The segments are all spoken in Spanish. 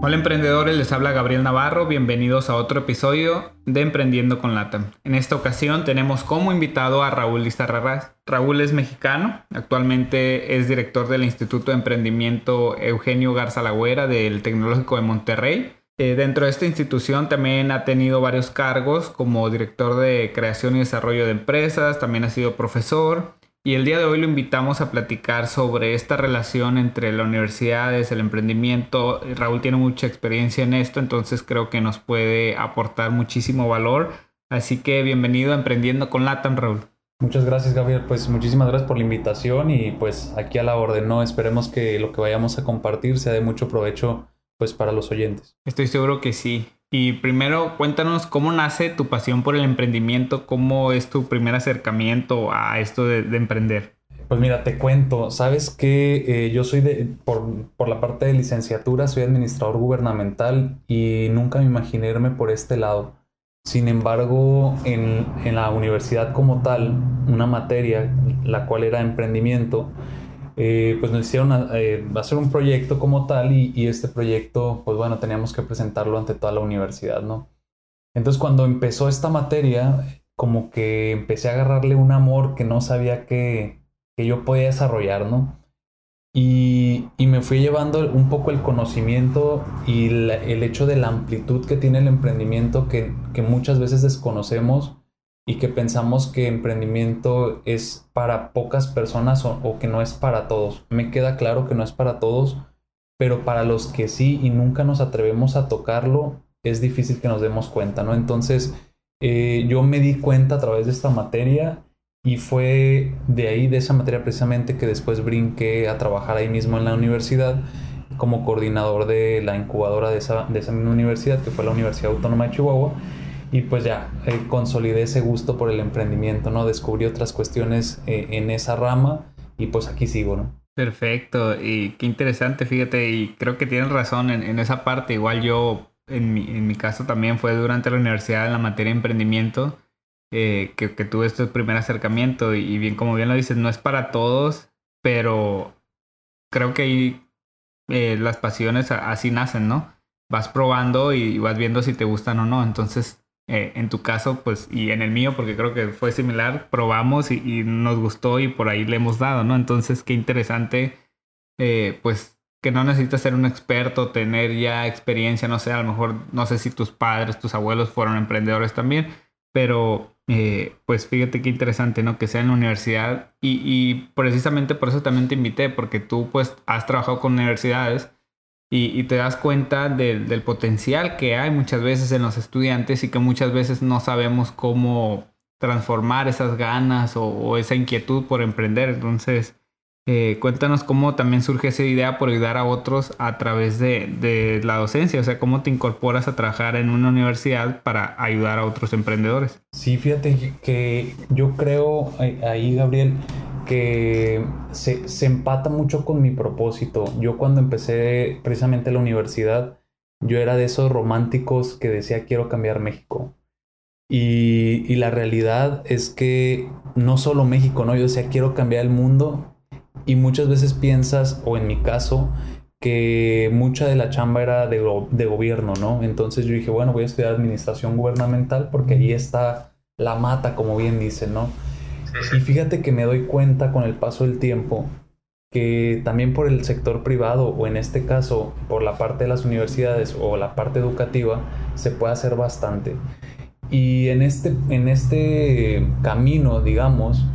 Hola emprendedores, les habla Gabriel Navarro, bienvenidos a otro episodio de Emprendiendo con Latam. En esta ocasión tenemos como invitado a Raúl Lizarraraz. Raúl es mexicano, actualmente es director del Instituto de Emprendimiento Eugenio Garza Lagüera del Tecnológico de Monterrey. Eh, dentro de esta institución también ha tenido varios cargos como director de creación y desarrollo de empresas, también ha sido profesor, y el día de hoy lo invitamos a platicar sobre esta relación entre las universidades, el emprendimiento. Raúl tiene mucha experiencia en esto, entonces creo que nos puede aportar muchísimo valor. Así que bienvenido a Emprendiendo con Latam, Raúl. Muchas gracias, Gabriel. Pues muchísimas gracias por la invitación y pues aquí a la orden, ¿no? Esperemos que lo que vayamos a compartir sea de mucho provecho pues para los oyentes. Estoy seguro que sí. Y primero, cuéntanos cómo nace tu pasión por el emprendimiento, cómo es tu primer acercamiento a esto de, emprender. Pues mira, te cuento, sabes que eh, yo soy de, por, la parte de licenciatura, soy administrador gubernamental y nunca me imaginé irme por este lado. Sin embargo, en, en la universidad como tal, una materia, la cual era emprendimiento, eh, pues nos hicieron eh, hacer un proyecto como tal y, este proyecto, pues bueno, teníamos que presentarlo ante toda la universidad, ¿no? Entonces cuando empezó esta materia, como que empecé a agarrarle un amor que no sabía que, que yo podía desarrollar, ¿no? Y, y, me fui llevando un poco el conocimiento y el hecho de la amplitud que tiene el emprendimiento que, que muchas veces desconocemos y que pensamos que emprendimiento es para pocas personas o, que no es para todos. Me queda claro que no es para todos, pero para los que sí y nunca nos atrevemos a tocarlo, es difícil que nos demos cuenta, ¿no? Entonces, eh, yo me di cuenta a través de esta materia y fue de ahí, de esa materia precisamente, que después brinqué a trabajar ahí mismo en la universidad como coordinador de la incubadora de esa, de esa misma universidad, que fue la Universidad Autónoma de Chihuahua y pues ya eh, consolidé ese gusto por el emprendimiento, ¿no? Descubrí otras cuestiones eh, en esa rama y pues aquí sigo, ¿no? Perfecto, y qué interesante, fíjate, y creo que tienes razón en, esa parte, igual yo, en mi, en mi, caso también fue durante la universidad en la materia de emprendimiento eh, que, que, tuve este primer acercamiento y, bien, como bien lo dices, no es para todos, pero creo que ahí las pasiones así nacen, ¿no? Vas probando y vas viendo si te gustan o no, entonces eh, en tu caso, pues, y en el mío, porque creo que fue similar, probamos y, nos gustó y por ahí le hemos dado, ¿no? Entonces, qué interesante, eh, pues, que no necesitas ser un experto, tener ya experiencia, no sé, a lo mejor, no sé si tus padres, tus abuelos fueron emprendedores también, pero, eh, pues, fíjate qué interesante, ¿no? Que sea en la universidad y, y precisamente por eso también te invité, porque tú, pues, has trabajado con universidades y, te das cuenta del potencial que hay muchas veces en los estudiantes y que muchas veces no sabemos cómo transformar esas ganas o, esa inquietud por emprender. Entonces, eh, cuéntanos cómo también surge esa idea por ayudar a otros a través de, la docencia, o sea, cómo te incorporas a trabajar en una universidad para ayudar a otros emprendedores. Sí, fíjate que yo creo ahí, Gabriel, que se, empata mucho con mi propósito. Yo cuando empecé precisamente la universidad, yo era de esos románticos que decía quiero cambiar México. Y, la realidad es que no solo México, ¿no? Yo decía quiero cambiar el mundo y muchas veces piensas, o en mi caso, que mucha de la chamba era de, de, gobierno, ¿no? Entonces yo dije, bueno, voy a estudiar administración gubernamental porque ahí está la mata, como bien dicen, ¿no? Y fíjate que me doy cuenta con el paso del tiempo que también por el sector privado o en este caso por la parte de las universidades o la parte educativa se puede hacer bastante. Y en este, en este camino, digamos,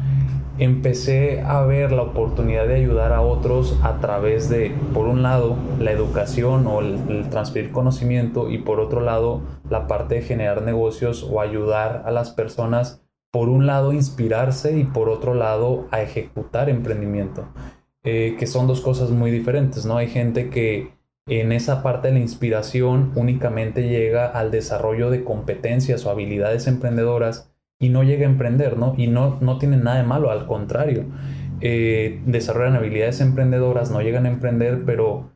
empecé a ver la oportunidad de ayudar a otros a través de, por un lado, la educación o el, transferir conocimiento y por otro lado, la parte de generar negocios o ayudar a las personas por un lado inspirarse y por otro lado a ejecutar emprendimiento, eh, que son dos cosas muy diferentes, ¿no? Hay gente que, en esa parte de la inspiración únicamente llega al desarrollo de competencias o habilidades emprendedoras y no llega a emprender, ¿no? Y no, no tienen nada de malo, al contrario, eh, desarrollan habilidades emprendedoras, no llegan a emprender, pero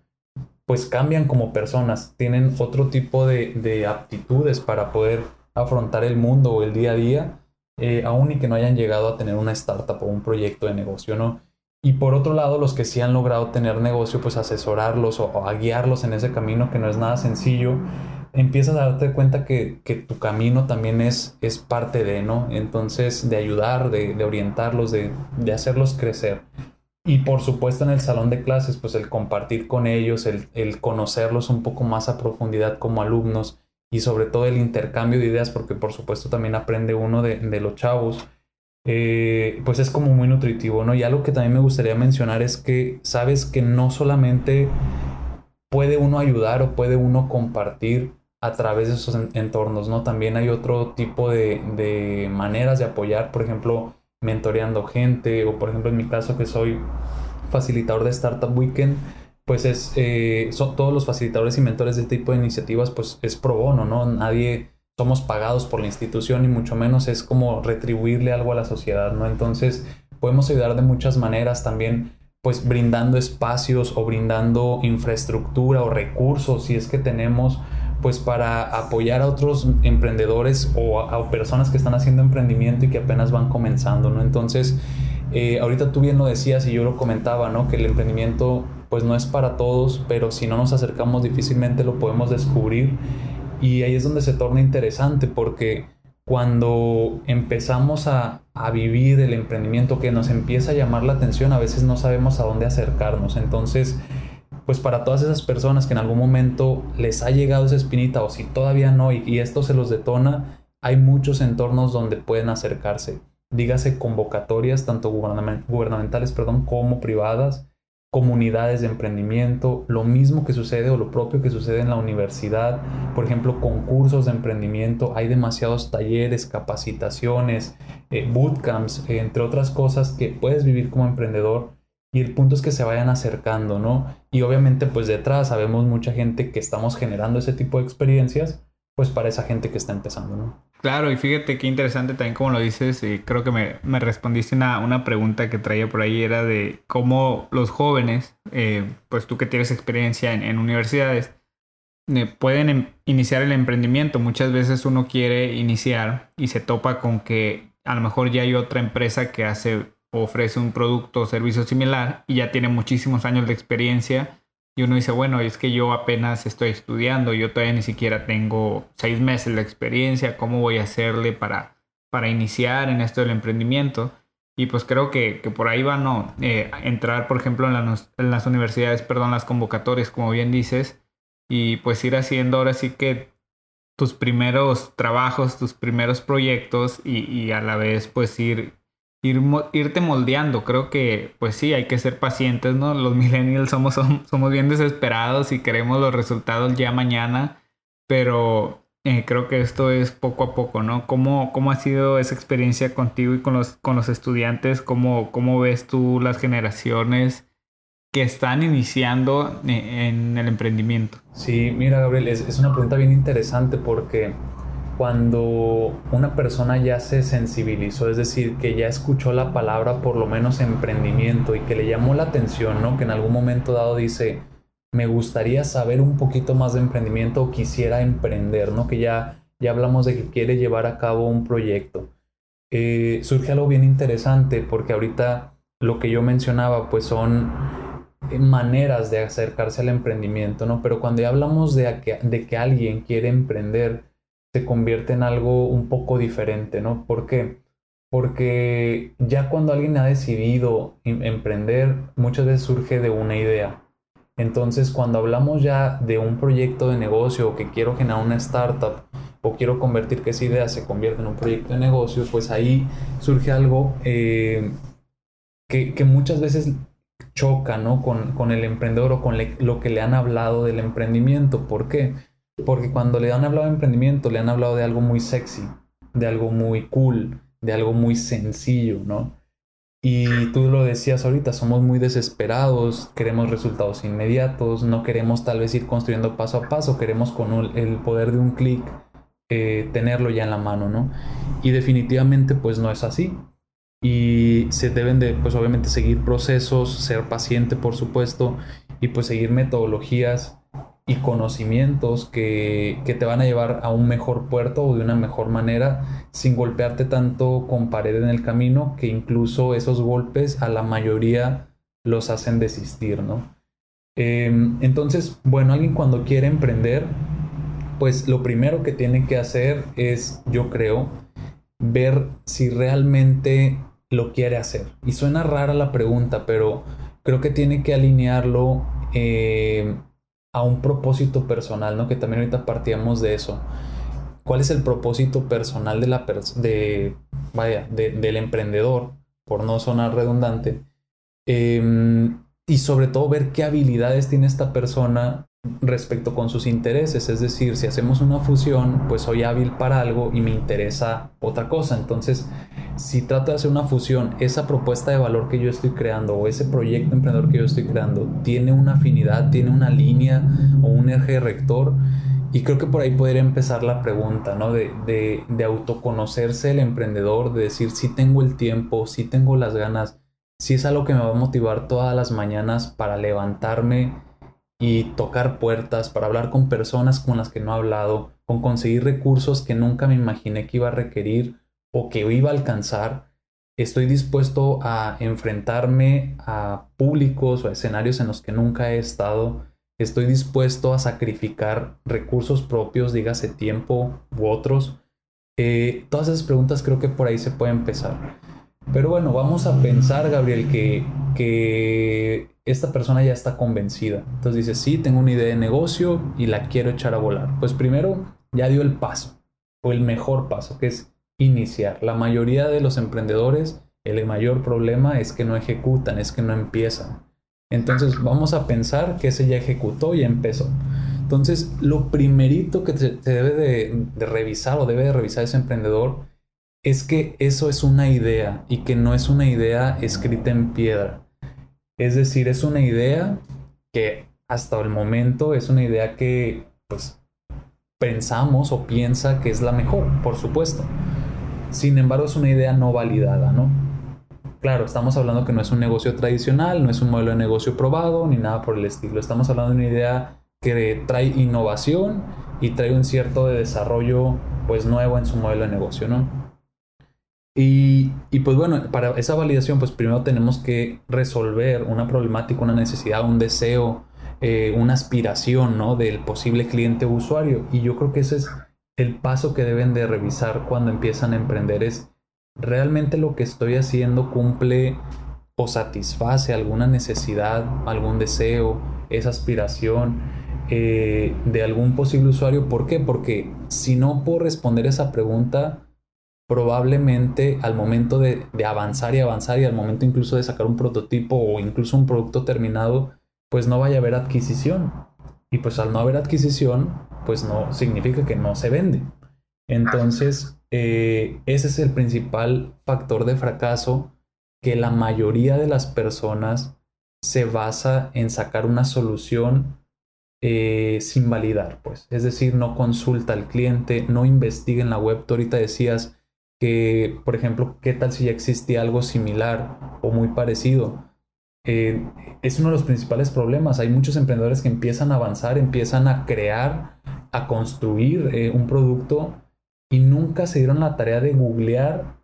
pues cambian como personas, tienen otro tipo de, aptitudes para poder afrontar el mundo o el día a día, eh, aún y que no hayan llegado a tener una startup o un proyecto de negocio, ¿no? Y por otro lado, los que sí han logrado tener negocio, pues asesorarlos o, a guiarlos en ese camino que no es nada sencillo, empiezas a darte cuenta que, tu camino también es, es parte de, ¿no? Entonces, de ayudar, de, orientarlos, de, de, hacerlos crecer. Y por supuesto en el salón de clases, pues el compartir con ellos, el, el conocerlos un poco más a profundidad como alumnos y sobre todo el intercambio de ideas, porque por supuesto también aprende uno de, de los chavos eh, pues es como muy nutritivo, ¿no? Y algo que también me gustaría mencionar es que sabes que no solamente puede uno ayudar o puede uno compartir a través de esos entornos, ¿no? También hay otro tipo de, maneras de apoyar, por ejemplo, mentoreando gente o por ejemplo en mi caso que soy facilitador de Startup Weekend, pues es, eh, son todos los facilitadores y mentores de este tipo de iniciativas, pues es pro bono, ¿no? Nadie somos pagados por la institución y mucho menos es como retribuirle algo a la sociedad, ¿no? Entonces podemos ayudar de muchas maneras también pues brindando espacios o brindando infraestructura o recursos si es que tenemos pues para apoyar a otros emprendedores o a, personas que están haciendo emprendimiento y que apenas van comenzando, ¿no? Entonces, eh, ahorita tú bien lo decías y yo lo comentaba, ¿no? Que el emprendimiento pues no es para todos, pero si no nos acercamos difícilmente lo podemos descubrir y ahí es donde se torna interesante porque cuando empezamos a, vivir el emprendimiento que nos empieza a llamar la atención, a veces no sabemos a dónde acercarnos. Entonces, pues para todas esas personas que en algún momento les ha llegado esa espinita o si todavía no y, esto se los detona, hay muchos entornos donde pueden acercarse. Dígase convocatorias, tanto gubernamentales perdón, como privadas, comunidades de emprendimiento, lo mismo que sucede o lo propio que sucede en la universidad, por ejemplo, concursos de emprendimiento, hay demasiados talleres, capacitaciones, eh, bootcamps, entre otras cosas que puedes vivir como emprendedor y el punto es que se vayan acercando, ¿no? Y obviamente pues detrás sabemos mucha gente que estamos generando ese tipo de experiencias, pues para esa gente que está empezando, ¿no? Claro, y fíjate qué interesante también como lo dices, y creo que me, me respondiste una, una, pregunta que traía por ahí, era de cómo los jóvenes, eh, pues tú que tienes experiencia en, en universidades, eh, pueden em, iniciar el emprendimiento. Muchas veces uno quiere iniciar y se topa con que a lo mejor ya hay otra empresa que hace ofrece un producto o servicio similar y ya tiene muchísimos años de experiencia y uno dice, bueno, es que yo apenas estoy estudiando, yo todavía ni siquiera tengo seis meses de experiencia, ¿cómo voy a hacerle para, para iniciar en esto del emprendimiento? Y pues creo que, por ahí van a eh, entrar, por ejemplo, en, en, las universidades, perdón, las convocatorias, como bien dices, y pues ir haciendo ahora sí que tus primeros trabajos, tus primeros proyectos y, y a la vez pues ir irte moldeando. Creo que, pues sí, hay que ser pacientes, ¿no? Los millennials somos, somos bien desesperados y queremos los resultados ya mañana, pero eh, creo que esto es poco a poco, ¿no? ¿Cómo, cómo ha sido esa experiencia contigo y con los, con los estudiantes? ¿Cómo, ¿Cómo ves tú las generaciones que están iniciando eh, en el emprendimiento? Sí, mira, Gabriel, es, es una pregunta bien interesante porque cuando una persona ya se sensibilizó, es decir, que ya escuchó la palabra por lo menos emprendimiento y que le llamó la atención, ¿no? Que en algún momento dado dice, me gustaría saber un poquito más de emprendimiento o quisiera emprender, ¿no? Que ya, ya hablamos de que quiere llevar a cabo un proyecto. Eh, surge algo bien interesante porque ahorita lo que yo mencionaba pues son maneras de acercarse al emprendimiento, ¿no? Pero cuando ya hablamos de que, de que alguien quiere emprender, se convierte en algo un poco diferente, ¿no? ¿Por qué? Porque ya cuando alguien ha decidido em, emprender, muchas veces surge de una idea. Entonces, cuando hablamos ya de un proyecto de negocio o que quiero generar una startup o quiero convertir que esa idea se convierta en un proyecto de negocio, pues ahí surge algo eh, que, muchas veces choca ¿no? con, con el emprendedor o con lo que le han hablado del emprendimiento. ¿Por qué? Porque cuando le han hablado de emprendimiento, le han hablado de algo muy sexy, de algo muy cool, de algo muy sencillo, ¿no? Y tú lo decías ahorita, somos muy desesperados, queremos resultados inmediatos, no queremos tal vez ir construyendo paso a paso, queremos con el poder de un clic eh, tenerlo ya en la mano, ¿no? Y definitivamente pues no es así. Y se deben de, pues obviamente seguir procesos, ser paciente por supuesto, y pues seguir metodologías y conocimientos que, que, te van a llevar a un mejor puerto o de una mejor manera sin golpearte tanto con pared en el camino que incluso esos golpes a la mayoría los hacen desistir, ¿no? Em, entonces, bueno, alguien cuando quiere emprender pues lo primero que tiene que hacer es, yo creo, ver si realmente lo quiere hacer. Y suena rara la pregunta, pero creo que tiene que alinearlo eh, a un propósito personal, ¿no? Que también ahorita partíamos de eso. ¿Cuál es el propósito personal de la de, vaya, del emprendedor? Por no sonar redundante. Em, y sobre todo ver qué habilidades tiene esta persona respecto con sus intereses. Es decir, si hacemos una fusión, pues soy hábil para algo y me interesa otra cosa. Entonces, si trato de hacer una fusión, esa propuesta de valor que yo estoy creando o ese proyecto emprendedor que yo estoy creando tiene una afinidad, tiene una línea o un eje rector. Y creo que por ahí podría empezar la pregunta, ¿no? De, de, de autoconocerse el emprendedor, de decir si tengo el tiempo, si tengo las ganas, si es algo que me va a motivar todas las mañanas para levantarme y tocar puertas, para hablar con personas con las que no he hablado, con conseguir recursos que nunca me imaginé que iba a requerir o que iba a alcanzar. Estoy dispuesto a enfrentarme a públicos o escenarios en los que nunca he estado. Estoy dispuesto a sacrificar recursos propios, dígase tiempo u otros. Eh, todas esas preguntas creo que por ahí se puede empezar. Pero bueno, vamos a pensar, Gabriel, que, que esta persona ya está convencida. Entonces dice, sí, tengo una idea de negocio y la quiero echar a volar. Pues primero ya dio el paso, o el mejor paso, que es iniciar. La mayoría de los emprendedores, el mayor problema es que no ejecutan, es que no empiezan. Entonces vamos a pensar que ese ya ejecutó y empezó. Entonces lo primerito que se debe de, de revisar o debe de revisar ese emprendedor es que eso es una idea y que no es una idea escrita en piedra. Es decir, es una idea que hasta el momento es una idea que pues pensamos o piensa que es la mejor, por supuesto. Sin embargo, es una idea no validada, ¿no? Claro, estamos hablando que no es un negocio tradicional, no es un modelo de negocio probado ni nada por el estilo. Estamos hablando de una idea que trae innovación y trae un cierto de desarrollo pues nuevo en su modelo de negocio, ¿no? Y, pues bueno, para esa validación, pues primero tenemos que resolver una problemática, una necesidad, un deseo, eh, una aspiración, ¿no? Del posible cliente o usuario. Y yo creo que ese es el paso que deben de revisar cuando empiezan a emprender. Es realmente lo que estoy haciendo cumple o satisface alguna necesidad, algún deseo, esa aspiración eh, de algún posible usuario. ¿Por qué? Porque si no puedo responder esa pregunta, probablemente al momento de, avanzar y avanzar y al momento incluso de sacar un prototipo o incluso un producto terminado, pues no vaya a haber adquisición. Y pues al no haber adquisición, pues no significa que no se vende. Entonces, eh, ese es el principal factor de fracaso que la mayoría de las personas se basa en sacar una solución eh, sin validar, pues. Es decir, no consulta al cliente, no investiga en la web. Tú ahorita decías, que, por ejemplo, ¿qué tal si ya existía algo similar o muy parecido? Eh, es uno de los principales problemas. Hay muchos emprendedores que empiezan a avanzar, empiezan a crear, a construir eh, un producto y nunca se dieron la tarea de googlear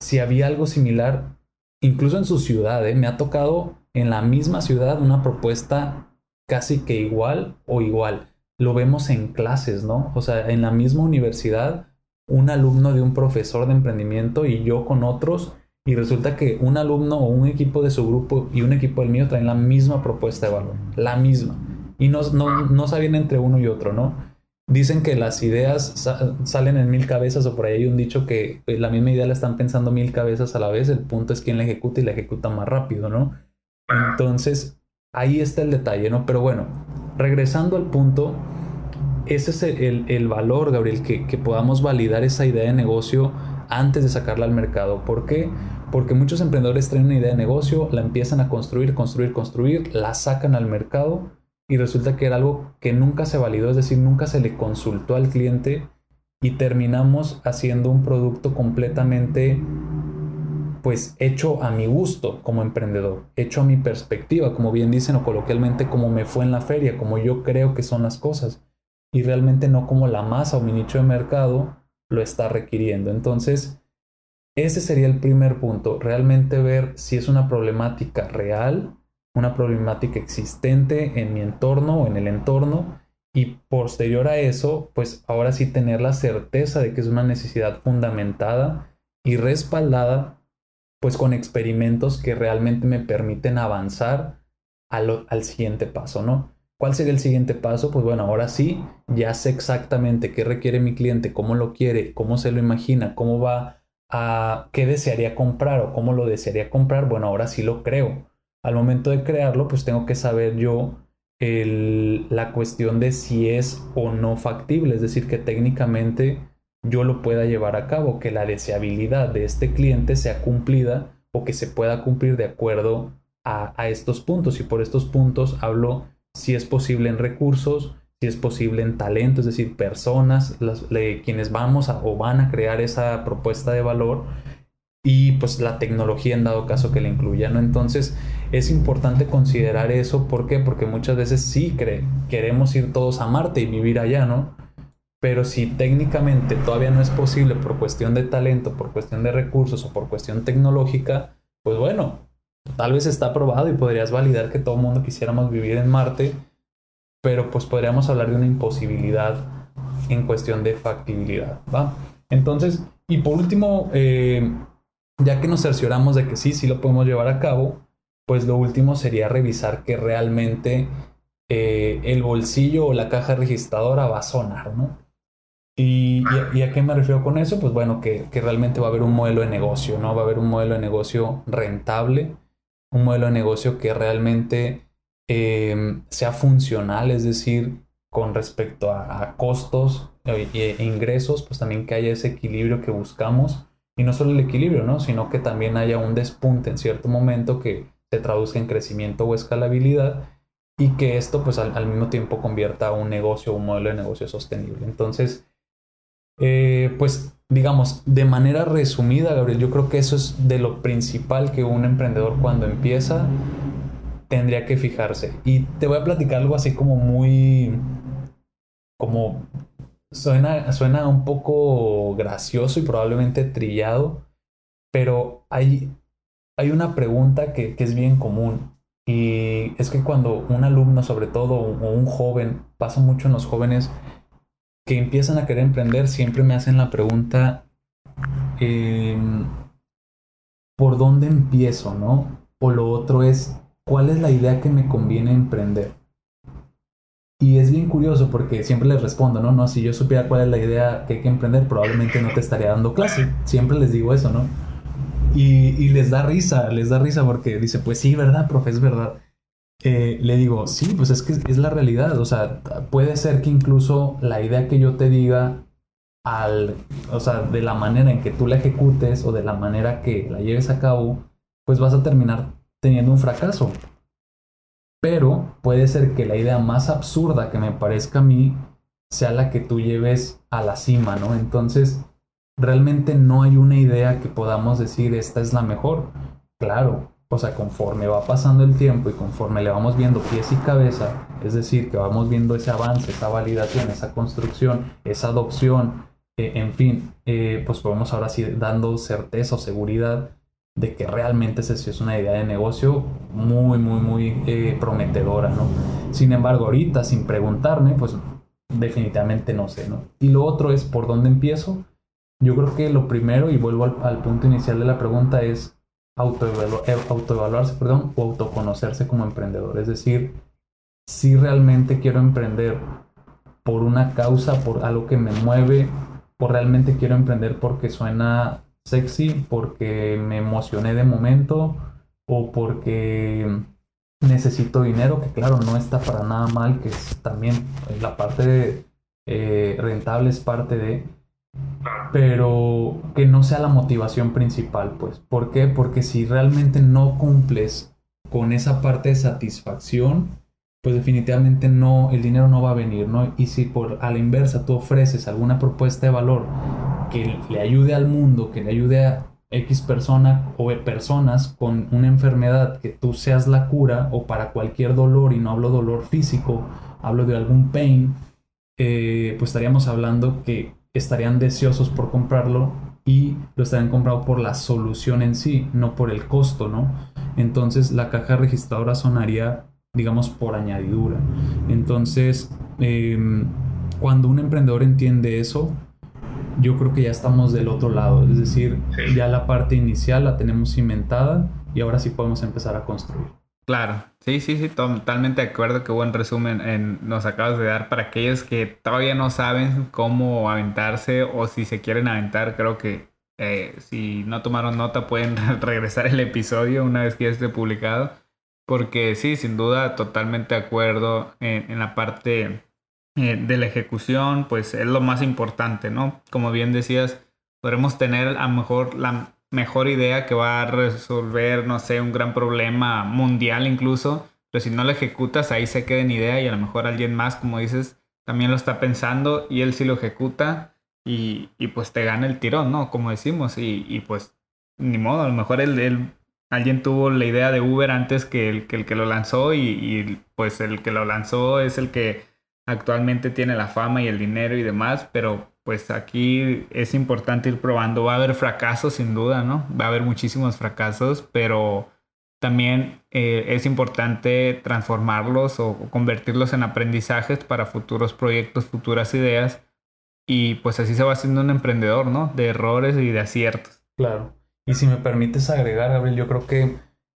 si había algo similar, incluso en su ciudad. Eh. Me ha tocado en la misma ciudad una propuesta casi que igual o igual. Lo vemos en clases, ¿no? O sea, en la misma universidad un alumno de un profesor de emprendimiento y yo con otros y resulta que un alumno o un equipo de su grupo y un equipo del mío traen la misma propuesta de valor, la misma. Y no, no, no saben entre uno y otro, ¿no? Dicen que las ideas salen en mil cabezas o por ahí hay un dicho que eh, la misma idea la están pensando mil cabezas a la vez, el punto es quién la ejecuta y la ejecuta más rápido, ¿no? Entonces, ahí está el detalle, ¿no? Pero bueno, regresando al punto, ese es el, valor, Gabriel, que, podamos validar esa idea de negocio antes de sacarla al mercado. ¿Por qué? Porque muchos emprendedores traen una idea de negocio, la empiezan a construir, construir, construir, la sacan al mercado y resulta que era algo que nunca se validó, es decir, nunca se le consultó al cliente y terminamos haciendo un producto completamente pues hecho a mi gusto como emprendedor, hecho a mi perspectiva, como bien dicen o coloquialmente como me fue en la feria, como yo creo que son las cosas y realmente no como la masa o mi nicho de mercado lo está requiriendo. Entonces, ese sería el primer punto, realmente ver si es una problemática real, una problemática existente en mi entorno o en el entorno y posterior a eso, pues ahora sí tener la certeza de que es una necesidad fundamentada y respaldada pues con experimentos que realmente me permiten avanzar al, al, siguiente paso, ¿no? ¿Cuál sería el siguiente paso? Pues bueno, ahora sí, ya sé exactamente qué requiere mi cliente, cómo lo quiere, cómo se lo imagina, cómo va a, qué desearía comprar o cómo lo desearía comprar. Bueno, ahora sí lo creo. Al momento de crearlo, pues tengo que saber yo la cuestión de si es o no factible, es decir, que técnicamente yo lo pueda llevar a cabo, que la deseabilidad de este cliente sea cumplida o que se pueda cumplir de acuerdo a, estos puntos. Y por estos puntos hablo si es posible en recursos, si es posible en talento, es decir, personas, quienes vamos a, o van a crear esa propuesta de valor y pues la tecnología en dado caso que la incluya, ¿no? Entonces es importante considerar eso, ¿por qué? Porque muchas veces sí queremos ir todos a Marte y vivir allá, ¿no? Pero si técnicamente todavía no es posible por cuestión de talento, por cuestión de recursos o por cuestión tecnológica, pues bueno, tal vez está aprobado y podrías validar que todo el mundo quisiéramos vivir en Marte, pero pues podríamos hablar de una imposibilidad en cuestión de factibilidad, ¿va? Entonces, y por último, eh, ya que nos cercioramos de que sí, sí lo podemos llevar a cabo, pues lo último sería revisar que realmente eh, el bolsillo o la caja registradora va a sonar, ¿no? ¿Y, a qué me refiero con eso? Pues bueno, que, realmente va a haber un modelo de negocio, ¿no? Va a haber un modelo de negocio rentable, un modelo de negocio que realmente em, sea funcional, es decir, con respecto a, costos e, e, ingresos, pues también que haya ese equilibrio que buscamos. Y no solo el equilibrio, ¿no? Sino que también haya un despunte en cierto momento que se traduzca en crecimiento o escalabilidad y que esto pues al, al mismo tiempo convierta a un negocio, un modelo de negocio sostenible. Entonces, eh, pues digamos, de manera resumida, Gabriel, yo creo que eso es de lo principal que un emprendedor cuando empieza tendría que fijarse. Y te voy a platicar algo así como muy, como suena, suena un poco gracioso y probablemente trillado, pero hay, hay una pregunta que, que es bien común. Y es que cuando un alumno, sobre todo, o un joven, pasa mucho en los jóvenes, que empiezan a querer emprender siempre me hacen la pregunta, em, ¿por dónde empiezo? ¿No? O lo otro es, ¿cuál es la idea que me conviene emprender? Y es bien curioso porque siempre les respondo, ¿no? No, si yo supiera cuál es la idea que hay que emprender, probablemente no te estaría dando clase. Siempre les digo eso, ¿no? Y, y les da risa, les da risa porque dice, pues sí, ¿verdad, profe? Es verdad. Eh, le digo, sí, pues es que es la realidad. O sea, puede ser que incluso la idea que yo te diga, al, o sea, de la manera en que tú la ejecutes o de la manera que la lleves a cabo, pues vas a terminar teniendo un fracaso. Pero puede ser que la idea más absurda que me parezca a mí sea la que tú lleves a la cima, ¿no? Entonces, realmente no hay una idea que podamos decir esta es la mejor. Claro, o sea, conforme va pasando el tiempo y conforme le vamos viendo pies y cabeza, es decir, que vamos viendo ese avance, esa validación, esa construcción, esa adopción, eh, en fin, eh, pues podemos ahora sí dando certeza o seguridad de que realmente esa es una idea de negocio muy, muy, muy eh, prometedora, ¿no? Sin embargo, ahorita, sin preguntarme, pues definitivamente no sé, ¿no? Y lo otro es, ¿por dónde empiezo? Yo creo que lo primero, y vuelvo al punto inicial de la pregunta, es eh, autoevaluarse perdón, o autoconocerse como emprendedor. Es decir, si realmente quiero emprender por una causa, por algo que me mueve, o realmente quiero emprender porque suena sexy, porque me emocioné de momento, o porque necesito dinero, que claro, no está para nada mal, que es también la parte eh, rentable es parte de... pero que no sea la motivación principal, pues. ¿Por qué? Porque si realmente no cumples con esa parte de satisfacción, pues definitivamente no, el dinero no va a venir, ¿no? Y si por a la inversa tú ofreces alguna propuesta de valor que le ayude al mundo, que le ayude a X persona o personas con una enfermedad, que tú seas la cura o para cualquier dolor, y no hablo dolor físico, hablo de algún pain, eh, pues estaríamos hablando que estarían deseosos por comprarlo y lo estarían comprando por la solución en sí, no por el costo, ¿no? Entonces la caja registradora sonaría, digamos, por añadidura. Entonces, em, cuando un emprendedor entiende eso, yo creo que ya estamos del otro lado, es decir, ya la parte inicial la tenemos cimentada y ahora sí podemos empezar a construir. Claro, sí, sí, sí, totalmente de acuerdo. Qué buen resumen nos acabas de dar para aquellos que todavía no saben cómo aventarse o si se quieren aventar. Creo que eh, si no tomaron nota pueden regresar el episodio una vez que esté publicado. Porque sí, sin duda, totalmente de acuerdo en, la parte eh, de la ejecución, pues es lo más importante, ¿no? Como bien decías, podremos tener a lo mejor la mejor idea que va a resolver, no sé, un gran problema mundial incluso, pero si no lo ejecutas, ahí se queda en idea y a lo mejor alguien más, como dices, también lo está pensando y él sí lo ejecuta y, y pues te gana el tirón, ¿no? Como decimos, y, y pues ni modo, a lo mejor él, alguien tuvo la idea de Uber antes que el que, lo lanzó y pues el que lo lanzó es el que actualmente tiene la fama y el dinero y demás, pero pues aquí es importante ir probando. Va a haber fracasos sin duda, ¿no? Va a haber muchísimos fracasos, pero también eh, es importante transformarlos o, convertirlos en aprendizajes para futuros proyectos, futuras ideas. Y pues así se va haciendo un emprendedor, ¿no? De errores y de aciertos. Claro. Y si me permites agregar, Gabriel, yo creo que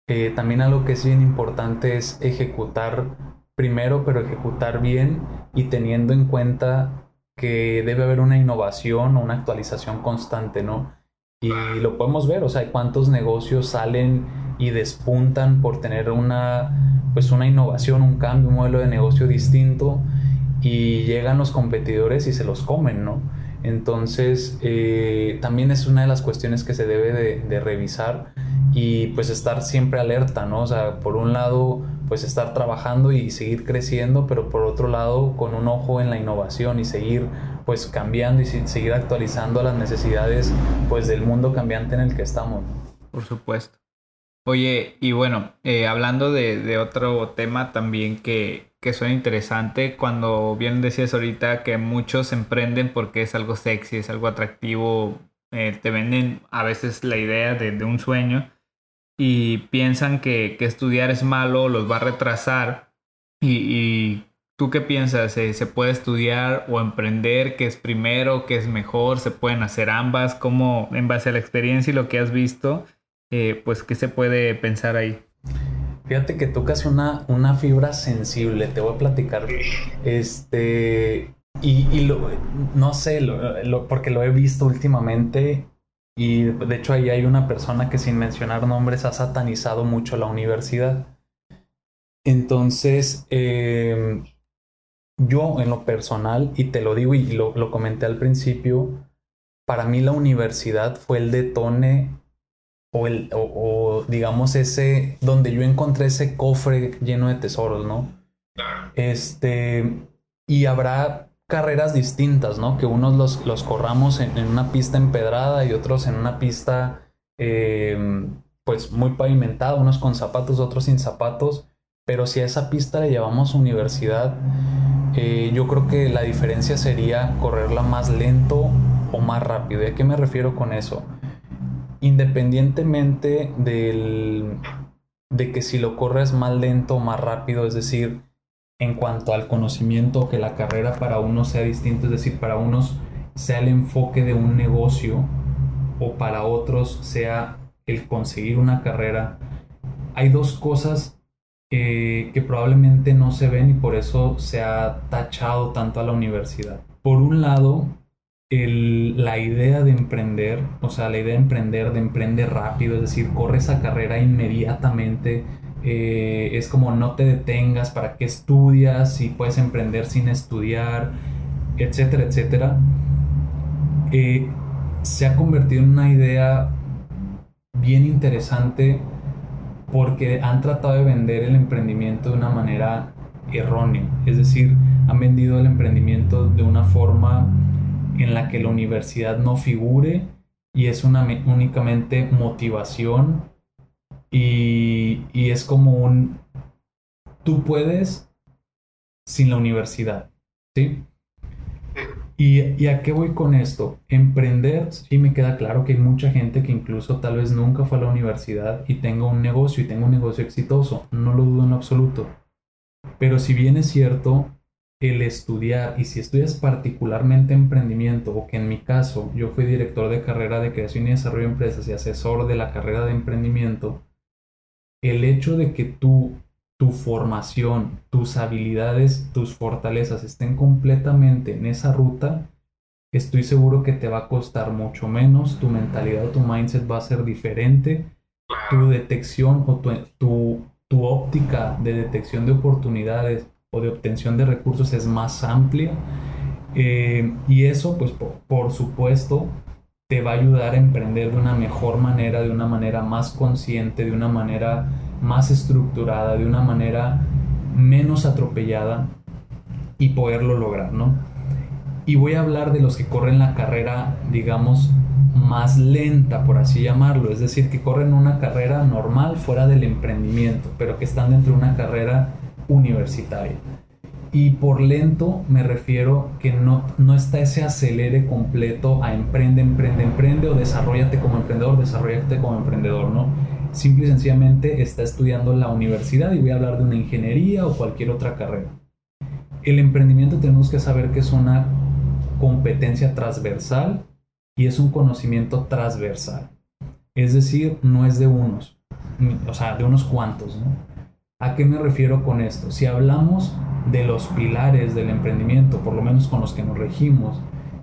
eh, también algo que es bien importante es ejecutar primero, pero ejecutar bien y teniendo en cuenta que debe haber una innovación o una actualización constante, ¿no? Y lo podemos ver, o sea, cuántos negocios salen y despuntan por tener una, pues una innovación, un cambio, un modelo de negocio distinto y llegan los competidores y se los comen, ¿no? Entonces, eh, también es una de las cuestiones que se debe de, revisar y pues estar siempre alerta, ¿no? O sea, por un lado, pues estar trabajando y seguir creciendo, pero por otro lado con un ojo en la innovación y seguir pues cambiando y seguir actualizando las necesidades pues del mundo cambiante en el que estamos. Por supuesto. Oye, y bueno, eh, hablando de, otro tema también que, que suena interesante, cuando bien decías ahorita que muchos emprenden porque es algo sexy, es algo atractivo, eh, te venden a veces la idea de, un sueño, y piensan que, estudiar es malo, los va a retrasar. Y, tú qué piensas? ¿Se, puede estudiar o emprender? ¿Qué es primero? ¿Qué es mejor? ¿Se pueden hacer ambas? ¿Cómo, en base a la experiencia y lo que has visto, eh, pues qué se puede pensar ahí? Fíjate que tocas una, una fibra sensible, te voy a platicar. Este, y, lo, no sé, porque lo he visto últimamente y de hecho ahí hay una persona que sin mencionar nombres ha satanizado mucho la universidad. Entonces, em, yo en lo personal, y te lo digo y lo, lo, comenté al principio, para mí la universidad fue el detone o, el, o, digamos ese, donde yo encontré ese cofre lleno de tesoros, ¿no? Este, y habrá carreras distintas, ¿no? Que unos los, los corramos en, una pista empedrada y otros en una pista eh, pues muy pavimentada, unos con zapatos, otros sin zapatos, pero si a esa pista le llevamos universidad, eh, yo creo que la diferencia sería correrla más lento o más rápido. ¿Y a qué me refiero con eso? Independientemente del, de que si lo corres más lento o más rápido, es decir, en cuanto al conocimiento, que la carrera para unos sea distinta, es decir, para unos sea el enfoque de un negocio o para otros sea el conseguir una carrera. Hay dos cosas que probablemente no se ven y por eso se ha tachado tanto a la universidad. Por un lado, la idea de emprender, o sea, la idea de emprender, de emprender rápido, es decir, corre esa carrera inmediatamente, eh, es como no te detengas, para qué estudias, si puedes emprender sin estudiar, etcétera, etcétera. Eh, se ha convertido en una idea bien interesante porque han tratado de vender el emprendimiento de una manera errónea. Es decir, han vendido el emprendimiento de una forma en la que la universidad no figure y es una, únicamente motivación y, y es como un tú puedes sin la universidad, ¿sí? ¿Y, a qué voy con esto? Emprender, sí me queda claro que hay mucha gente que incluso tal vez nunca fue a la universidad y tenga un negocio y tenga un negocio exitoso, no lo dudo en absoluto. Pero si bien es cierto, el estudiar, y si estudias particularmente emprendimiento, o que en mi caso yo fui director de carrera de creación y desarrollo de empresas y asesor de la carrera de emprendimiento, el hecho de que tú tu formación, tus habilidades, tus fortalezas estén completamente en esa ruta, estoy seguro que te va a costar mucho menos, tu mentalidad o tu mindset va a ser diferente, tu detección o tu, tu, óptica de detección de oportunidades o de obtención de recursos es más amplia. Eh, y eso, pues por, supuesto, te va a ayudar a emprender de una mejor manera, de una manera más consciente, de una manera más estructurada, de una manera menos atropellada y poderlo lograr, ¿no? Y voy a hablar de los que corren la carrera, digamos, más lenta, por así llamarlo, es decir, que corren una carrera normal fuera del emprendimiento, pero que están dentro de una carrera universitaria. Y por lento me refiero que no, no está ese acelere completo a emprende, emprende, emprende o desarrollate como emprendedor, desarrollate como emprendedor, ¿no? simple y sencillamente está estudiando la universidad y voy a hablar de una ingeniería o cualquier otra carrera. El emprendimiento tenemos que saber que es una competencia transversal y es un conocimiento transversal. Es decir, no es de unos, o sea, de unos cuantos. ¿A qué me refiero con esto? Si hablamos de los pilares del emprendimiento, por lo menos con los que nos regimos,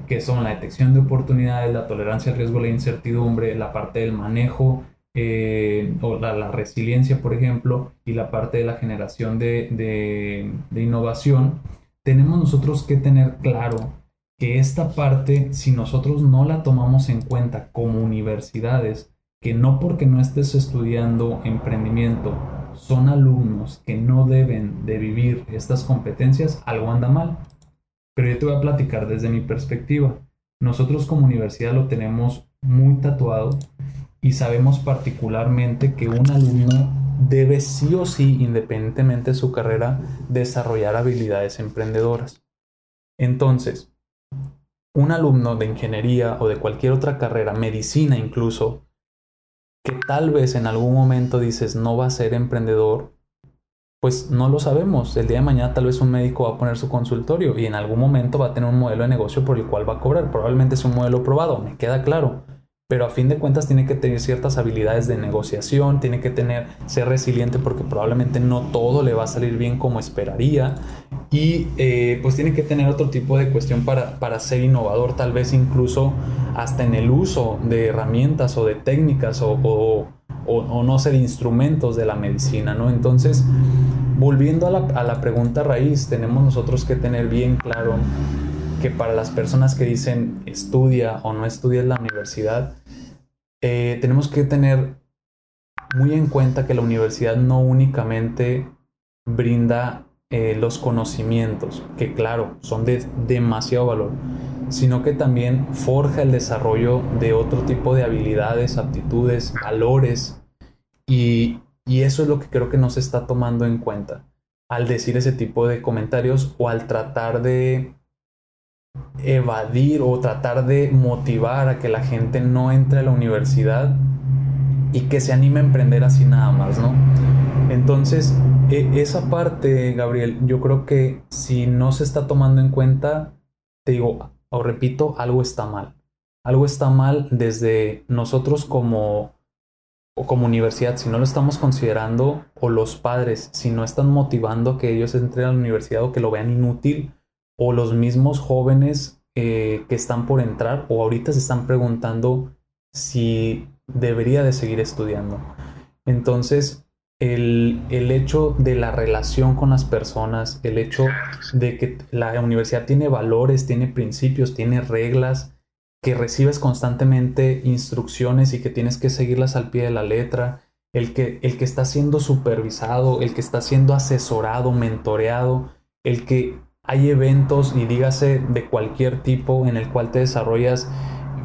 que son la detección de oportunidades, la tolerancia al riesgo, la incertidumbre, la parte del manejo eh, o la, resiliencia, por ejemplo, y la parte de la generación de, innovación, tenemos nosotros que tener claro que esta parte, si nosotros no la tomamos en cuenta como universidades, que no porque no estés estudiando emprendimiento, son alumnos que no deben de vivir estas competencias, algo anda mal. Pero yo te voy a platicar desde mi perspectiva. Nosotros como universidad lo tenemos muy tatuado y sabemos particularmente que un alumno debe sí o sí, independientemente de su carrera, desarrollar habilidades emprendedoras. Entonces, un alumno de ingeniería o de cualquier otra carrera, medicina incluso, que tal vez en algún momento dices no va a ser emprendedor, pues no lo sabemos. El día de mañana tal vez un médico va a poner su consultorio y en algún momento va a tener un modelo de negocio por el cual va a cobrar. Probablemente es un modelo probado, me queda claro pero a fin de cuentas tiene que tener ciertas habilidades de negociación, tiene que tener, ser resiliente porque probablemente no todo le va a salir bien como esperaría y eh, pues tiene que tener otro tipo de cuestión para, para ser innovador, tal vez incluso hasta en el uso de herramientas o de técnicas o, o, o, no sé, de instrumentos de la medicina, ¿no? Entonces, volviendo a la, a la pregunta raíz, tenemos nosotros que tener bien claro que para las personas que dicen estudia o no estudia en la universidad, eh, tenemos que tener muy en cuenta que la universidad no únicamente brinda eh, los conocimientos, que claro, son de demasiado valor, sino que también forja el desarrollo de otro tipo de habilidades, aptitudes, valores, y, y eso es lo que creo que no se está tomando en cuenta al decir ese tipo de comentarios o al tratar de evadir o tratar de motivar a que la gente no entre a la universidad y que se anime a emprender así nada más, ¿no? Entonces, e, esa parte, Gabriel, yo creo que si no se está tomando en cuenta, te digo, o repito, algo está mal. Algo está mal desde nosotros como, o como universidad, si no lo estamos considerando, o los padres, si no están motivando que ellos entren a la universidad o que lo vean inútil, o los mismos jóvenes eh, que están por entrar o ahorita se están preguntando si debería de seguir estudiando. Entonces, el, el, hecho de la relación con las personas, el hecho de que la universidad tiene valores, tiene principios, tiene reglas que recibes constantemente instrucciones y que tienes que seguirlas al pie de la letra, el que, el que está siendo supervisado, el que está siendo asesorado, mentoreado, el que hay eventos y dígase de cualquier tipo en el cual te desarrollas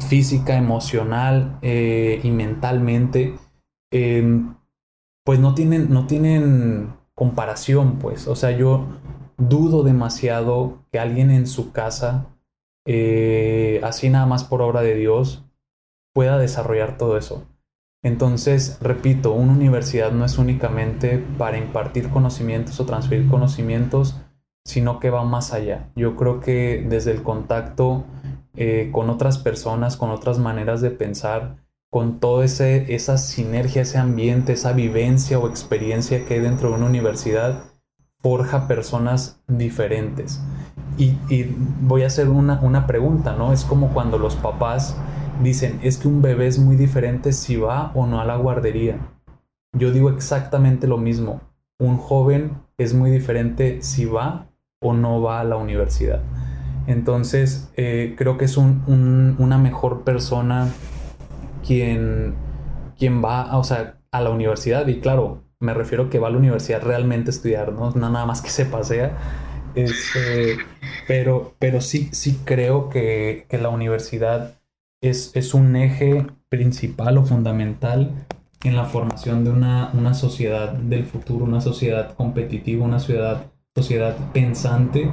física, emocional eh, y mentalmente, em, pues no tienen, no tienen comparación, pues. O sea, yo dudo demasiado que alguien en su casa, eh, así nada más por obra de Dios, pueda desarrollar todo eso. Entonces, repito, una universidad no es únicamente para impartir conocimientos o transferir conocimientos, sino que va más allá. Yo creo que desde el contacto eh, con otras personas, con otras maneras de pensar, con toda esa sinergia, ese ambiente, esa vivencia o experiencia que hay dentro de una universidad, forja personas diferentes. Y, voy a hacer una, una pregunta, ¿no? Es como cuando los papás dicen, es que un bebé es muy diferente si va o no a la guardería. Yo digo exactamente lo mismo. Un joven es muy diferente si va o no va a la universidad. Entonces, eh, creo que es una mejor persona quien, quien va a, o sea, a la universidad. Y claro, me refiero que va a la universidad realmente a estudiar, no, nada más que se pasea. Este, pero, pero sí, sí creo que, que la universidad es, es, un eje principal o fundamental en la formación de una, una sociedad del futuro, una sociedad competitiva, una sociedad, sociedad pensante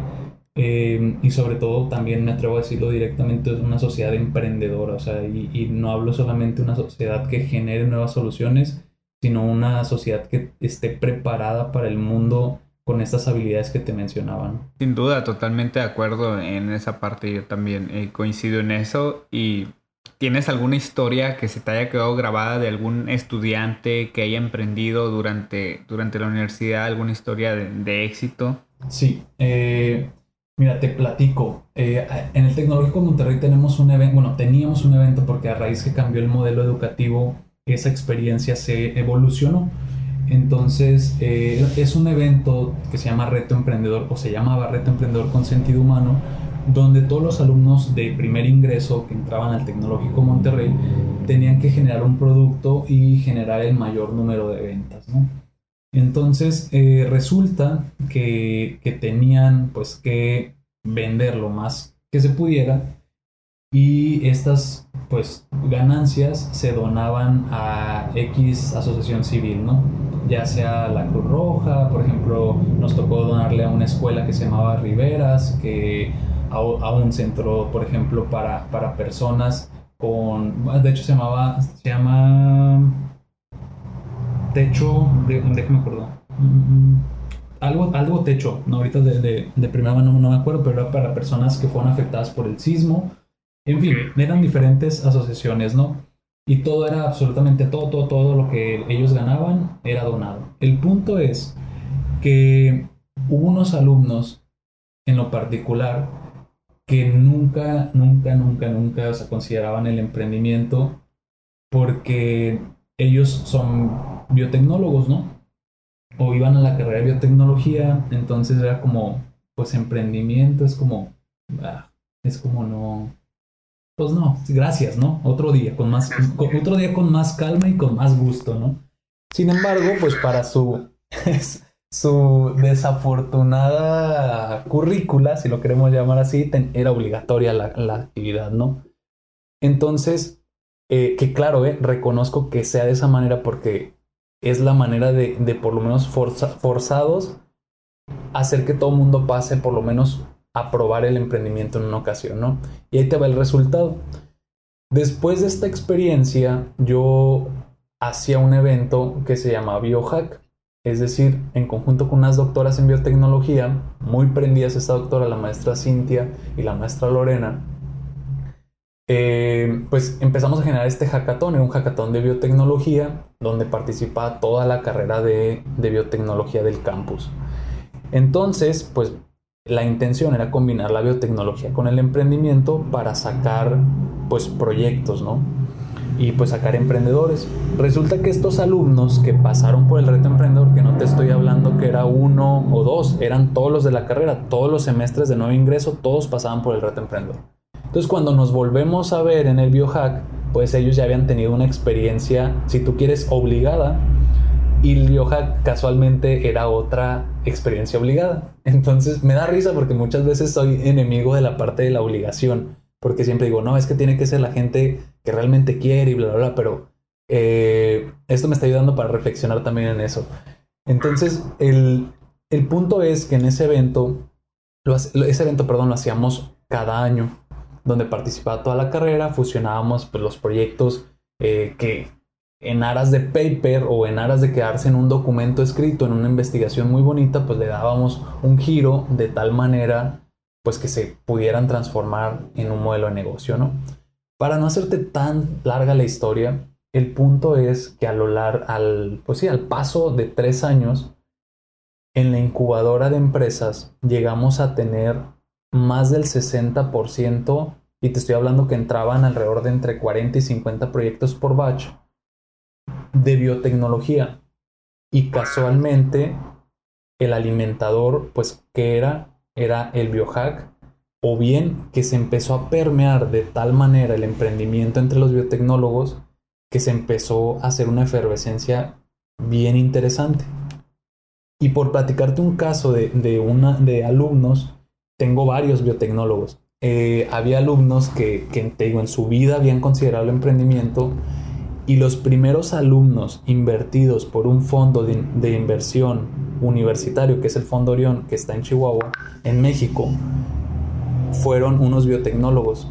eh, y sobre todo también me atrevo a decirlo directamente, es una sociedad emprendedora, o sea, y, no hablo solamente de una sociedad que genere nuevas soluciones, sino una sociedad que esté preparada para el mundo con estas habilidades que te mencionaban. Sin duda, totalmente de acuerdo en esa parte, yo también eh, coincido en eso y ¿Tienes alguna historia que se te haya quedado grabada de algún estudiante que haya emprendido durante, durante la universidad, alguna historia de, éxito? Sí, eh, Mira, te platico. Eh, en el Tecnológico de Monterrey tenemos un evento, bueno, teníamos un evento porque a raíz que cambió el modelo educativo, esa experiencia se evolucionó. Entonces, eh, es un evento que se llama Reto Emprendedor o se llamaba Reto Emprendedor con Sentido Humano, donde todos los alumnos de primer ingreso que entraban al Tecnológico Monterrey tenían que generar un producto y generar el mayor número de ventas. Entonces eh, resulta que, tenían pues que vender lo más que se pudiera y estas pues ganancias se donaban a X asociación civil, ¿no? Ya sea la Cruz Roja, por ejemplo, nos tocó donarle a una escuela que se llamaba Riveras, que a, un centro, por ejemplo, para, para personas con, de hecho se llamaba, se llama techo, de, déjame acuerdo. Mm, algo, algo techo, no, ahorita de, de, primera mano no me acuerdo, pero era para personas que fueron afectadas por el sismo. En fin, eran diferentes asociaciones, ¿no? Y todo era absolutamente todo, todo, todo lo que ellos ganaban era donado. El punto es que hubo unos alumnos en lo particular que nunca, nunca, nunca, nunca se consideraban el emprendimiento porque ellos son biotecnólogos, ¿no? O iban a la carrera de biotecnología, entonces era como, pues emprendimiento, es como, ah, es como no, pues no, gracias, ¿no? Otro día con más, otro día con más calma y con más gusto, ¿no? Sin embargo, pues para su, su desafortunada currícula, si lo queremos llamar así, era obligatoria la, actividad, ¿no? Entonces, eh, que claro, eh, reconozco que sea de esa manera porque es la manera de, por lo menos forzados hacer que todo el mundo pase por lo menos a probar el emprendimiento en una ocasión, ¿no? Y ahí te va el resultado. Después de esta experiencia, yo hacía un evento que se llama Biohack, es decir, en conjunto con unas doctoras en biotecnología, muy prendidas esta doctora, la maestra Cintia y la maestra Lorena, eh, pues empezamos a generar este hackathon, un hackathon de biotecnología, donde participa toda la carrera de, biotecnología del campus. Entonces, pues la intención era combinar la biotecnología con el emprendimiento para sacar pues proyectos, ¿no? Y pues sacar emprendedores. Resulta que estos alumnos que pasaron por el reto emprendedor, que no te estoy hablando que era uno o dos, eran todos los de la carrera, todos los semestres de nuevo ingreso, todos pasaban por el reto emprendedor. Entonces cuando nos volvemos a ver en el biohack, pues ellos ya habían tenido una experiencia, si tú quieres, obligada, y el biohack casualmente era otra experiencia obligada. Entonces me da risa porque muchas veces soy enemigo de la parte de la obligación, porque siempre digo, no, es que tiene que ser la gente que realmente quiere y bla, bla, bla, pero eh, esto me está ayudando para reflexionar también en eso. Entonces, el, el punto es que en ese evento, ese evento, perdón, lo hacíamos cada año, donde participaba toda la carrera, fusionábamos pues, los proyectos eh, que en aras de paper o en aras de quedarse en un documento escrito, en una investigación muy bonita, pues le dábamos un giro de tal manera pues que se pudieran transformar en un modelo de negocio, ¿no? Para no hacerte tan larga la historia, el punto es que a lo al, pues sí, al paso de tres años, en la incubadora de empresas llegamos a tener más del 60%, y te estoy hablando que entraban alrededor de entre 40 y 50 proyectos por batch, de biotecnología. Y casualmente el alimentador, pues, ¿qué era? Era el biohack. O bien que se empezó a permear de tal manera el emprendimiento entre los biotecnólogos que se empezó a hacer una efervescencia bien interesante. Y por platicarte un caso de, una, de alumnos, tengo varios biotecnólogos. Eh, había alumnos que, que digo, en su vida habían considerado el emprendimiento y los primeros alumnos invertidos por un fondo de, inversión universitario, que es el Fondo Orión, que está en Chihuahua, en México, fueron unos biotecnólogos.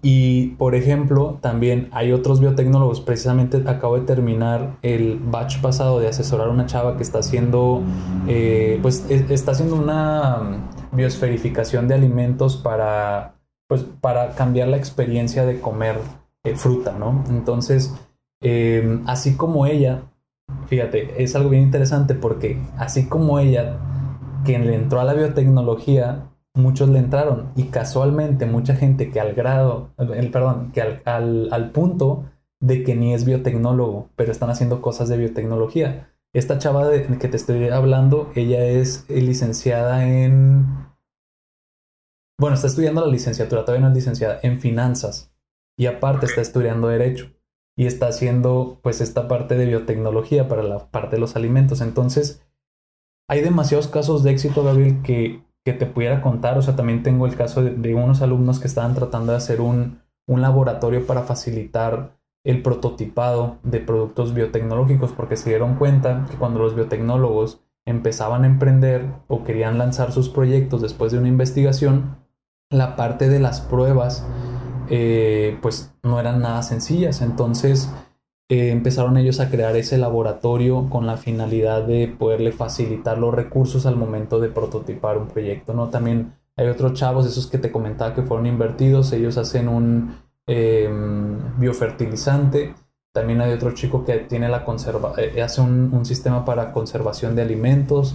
Y, por ejemplo, también hay otros biotecnólogos. Precisamente acabo de terminar el batch pasado de asesorar a una chava que está haciendo, eh, pues, e, está haciendo una biosferificación de alimentos para, pues, para cambiar la experiencia de comer eh, fruta, ¿no? Entonces, eh, así como ella, fíjate, es algo bien interesante porque así como ella, quien le entró a la biotecnología, muchos le entraron y casualmente mucha gente que al grado, el, perdón, que al, al, punto de que ni es biotecnólogo, pero están haciendo cosas de biotecnología. Esta chava de que te estoy hablando, ella es licenciada en... Bueno, está estudiando la licenciatura, todavía no es licenciada, en finanzas y aparte está estudiando derecho y está haciendo pues esta parte de biotecnología para la parte de los alimentos. Entonces, hay demasiados casos de éxito, Gabriel, que, que te pudiera contar. O sea, también tengo el caso de, unos alumnos que estaban tratando de hacer un, un laboratorio para facilitar el prototipado de productos biotecnológicos porque se dieron cuenta que cuando los biotecnólogos empezaban a emprender o querían lanzar sus proyectos después de una investigación, la parte de las pruebas eh, pues no eran nada sencillas. Entonces eh, empezaron ellos a crear ese laboratorio con la finalidad de poderle facilitar los recursos al momento de prototipar un proyecto. ¿no? También hay otros chavos, esos que te comentaba que fueron invertidos, ellos hacen un em, biofertilizante. También hay otro chico que tiene la conserva eh, hace un, sistema para conservación de alimentos.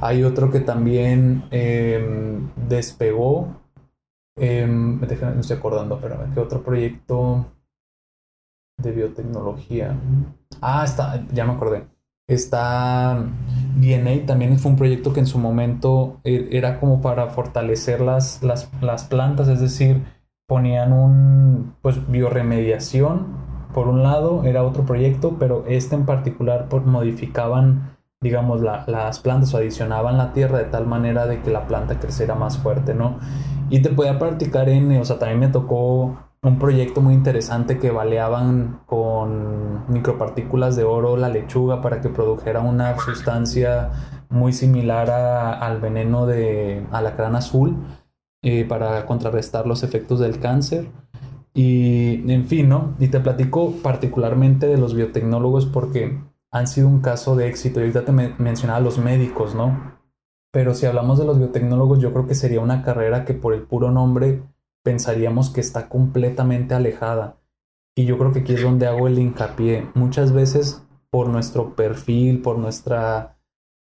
Hay otro que también em, despegó eh, me estoy acordando, pero ¿qué otro proyecto de biotecnología? Ah, está, ya me acordé. Está DNA, también fue un proyecto que en su momento e, era como para fortalecer las, las, las plantas, es decir, ponían un, pues, bioremediación por un lado, era otro proyecto, pero este en particular por, modificaban, digamos, las plantas o adicionaban la tierra de tal manera de que la planta creciera más fuerte, ¿no? Y te podía practicar en, o sea, también me tocó un proyecto muy interesante que baleaban con micropartículas de oro la lechuga para que produjera una sustancia muy similar al veneno de alacrán azul eh, para contrarrestar los efectos del cáncer. Y en fin, ¿no? Y te platico particularmente de los biotecnólogos porque han sido un caso de éxito. Y ahorita te mencionaba los médicos, ¿no? Pero si hablamos de los biotecnólogos, yo creo que sería una carrera que por el puro nombre pensaríamos que está completamente alejada. Y yo creo que aquí es donde hago el hincapié. Muchas veces por nuestro perfil, por nuestra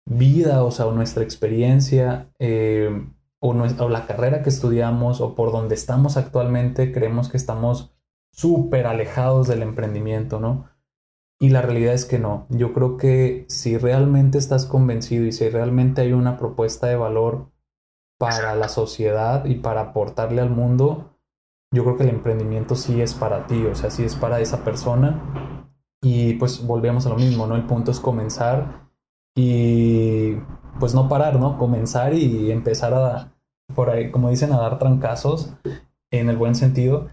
vida, o sea, o nuestra experiencia, eh, o, o, la carrera que estudiamos, o por donde estamos actualmente, creemos que estamos súper alejados del emprendimiento, ¿no? Y la realidad es que no. Yo creo que si realmente estás convencido y si realmente hay una propuesta de valor para la sociedad y para aportarle al mundo, yo creo que el emprendimiento sí es para ti, o sea, sí es para esa persona. Y pues volvemos a lo mismo, ¿no? El punto es comenzar y pues no parar, ¿no? Comenzar y empezar a, por ahí, como dicen, a dar trancazos en el buen sentido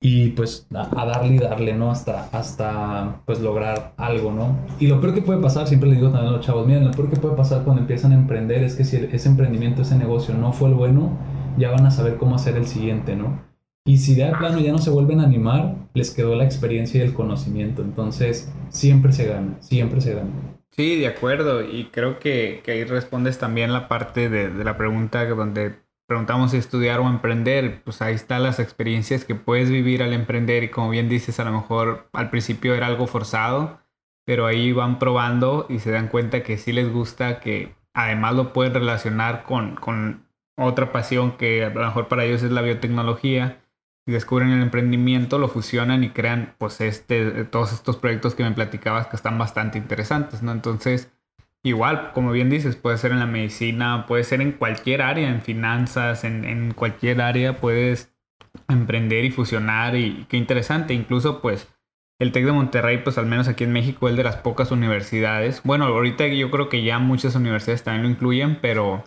y pues a, darle y darle, ¿no? Hasta, hasta pues lograr algo, ¿no? Y lo peor que puede pasar, siempre le digo también a los chavos, miren, lo peor que puede pasar cuando empiezan a emprender es que si ese emprendimiento, ese negocio no fue el bueno, ya van a saber cómo hacer el siguiente, ¿no? Y si de plano ya no se vuelven a animar, les quedó la experiencia y el conocimiento. Entonces, siempre se gana, siempre se gana. Sí, de acuerdo. Y creo que, que ahí respondes también la parte de, de la pregunta donde preguntamos si estudiar o emprender, pues ahí están las experiencias que puedes vivir al emprender y como bien dices, a lo mejor al principio era algo forzado, pero ahí van probando y se dan cuenta que sí les gusta, que además lo pueden relacionar con, con otra pasión que a lo mejor para ellos es la biotecnología y descubren el emprendimiento, lo fusionan y crean pues este, todos estos proyectos que me platicabas que están bastante interesantes, ¿no? Entonces, Igual, como bien dices, puede ser en la medicina, puede ser en cualquier área, en finanzas, en, cualquier área puedes emprender y fusionar y qué interesante. Incluso pues el TEC de Monterrey, pues al menos aquí en México, es de las pocas universidades. Bueno, ahorita yo creo que ya muchas universidades también lo incluyen, pero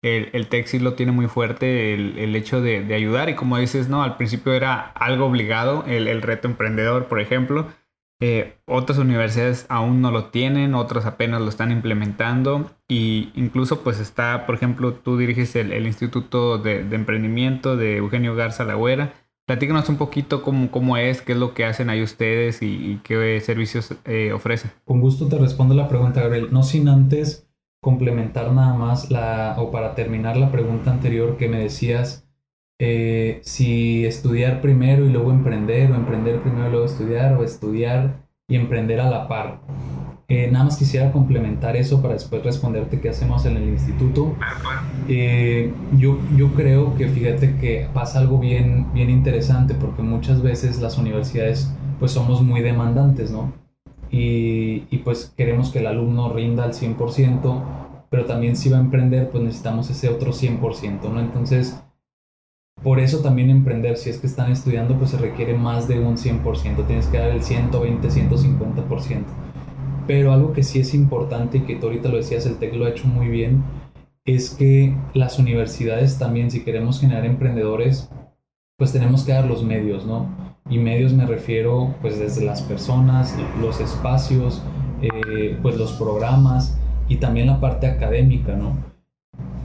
el, el TEC sí lo tiene muy fuerte el, hecho de, ayudar. Y como dices, no, al principio era algo obligado, el, el reto emprendedor, por ejemplo eh, otras universidades aún no lo tienen, otras apenas lo están implementando y incluso pues está, por ejemplo, tú diriges el, Instituto de, Emprendimiento de Eugenio Garza Lagüera. Platícanos un poquito cómo, cómo es, qué es lo que hacen ahí ustedes y, qué servicios eh, ofrecen. Con gusto te respondo la pregunta, Gabriel. No sin antes complementar nada más la, o para terminar la pregunta anterior que me decías eh, si estudiar primero y luego emprender, o emprender primero y luego estudiar, o estudiar y emprender a la par. Eh, nada más quisiera complementar eso para después responderte qué hacemos en el instituto. Eh, yo, yo creo que fíjate que pasa algo bien, bien interesante porque muchas veces las universidades pues somos muy demandantes, ¿no? Y, y pues queremos que el alumno rinda al 100%, pero también si va a emprender pues necesitamos ese otro 100%, ¿no? Entonces por eso también emprender, si es que están estudiando, pues se requiere más de un 100%, tienes que dar el 120, 150%. Pero algo que sí es importante y que tú ahorita lo decías, el TEC lo ha hecho muy bien, es que las universidades también, si queremos generar emprendedores, pues tenemos que dar los medios, ¿no? Y medios me refiero pues desde las personas, los espacios, eh, pues los programas y también la parte académica, ¿no?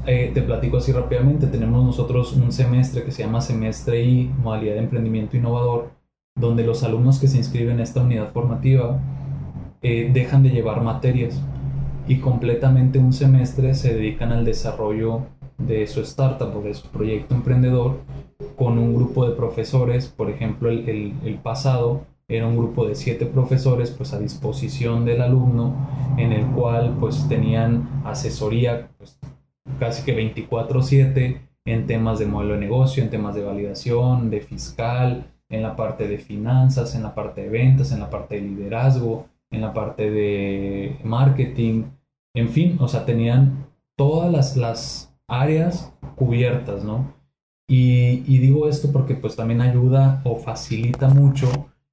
Eh, te platico así rápidamente, tenemos nosotros un semestre que se llama Semestre I, modalidad de emprendimiento innovador, donde los alumnos que se inscriben en esta unidad formativa eh, dejan de llevar materias y completamente un semestre se dedican al desarrollo de su startup o de su proyecto emprendedor con un grupo de profesores, por ejemplo el, el, pasado era un grupo de siete profesores pues a disposición del alumno en el cual pues tenían asesoría pues, casi que 24/7 en temas de modelo de negocio, en temas de validación, de fiscal, en la parte de finanzas, en la parte de ventas, en la parte de liderazgo, en la parte de marketing, en fin, o sea, tenían todas las, las áreas cubiertas, ¿no? Y, y, digo esto porque pues también ayuda o facilita mucho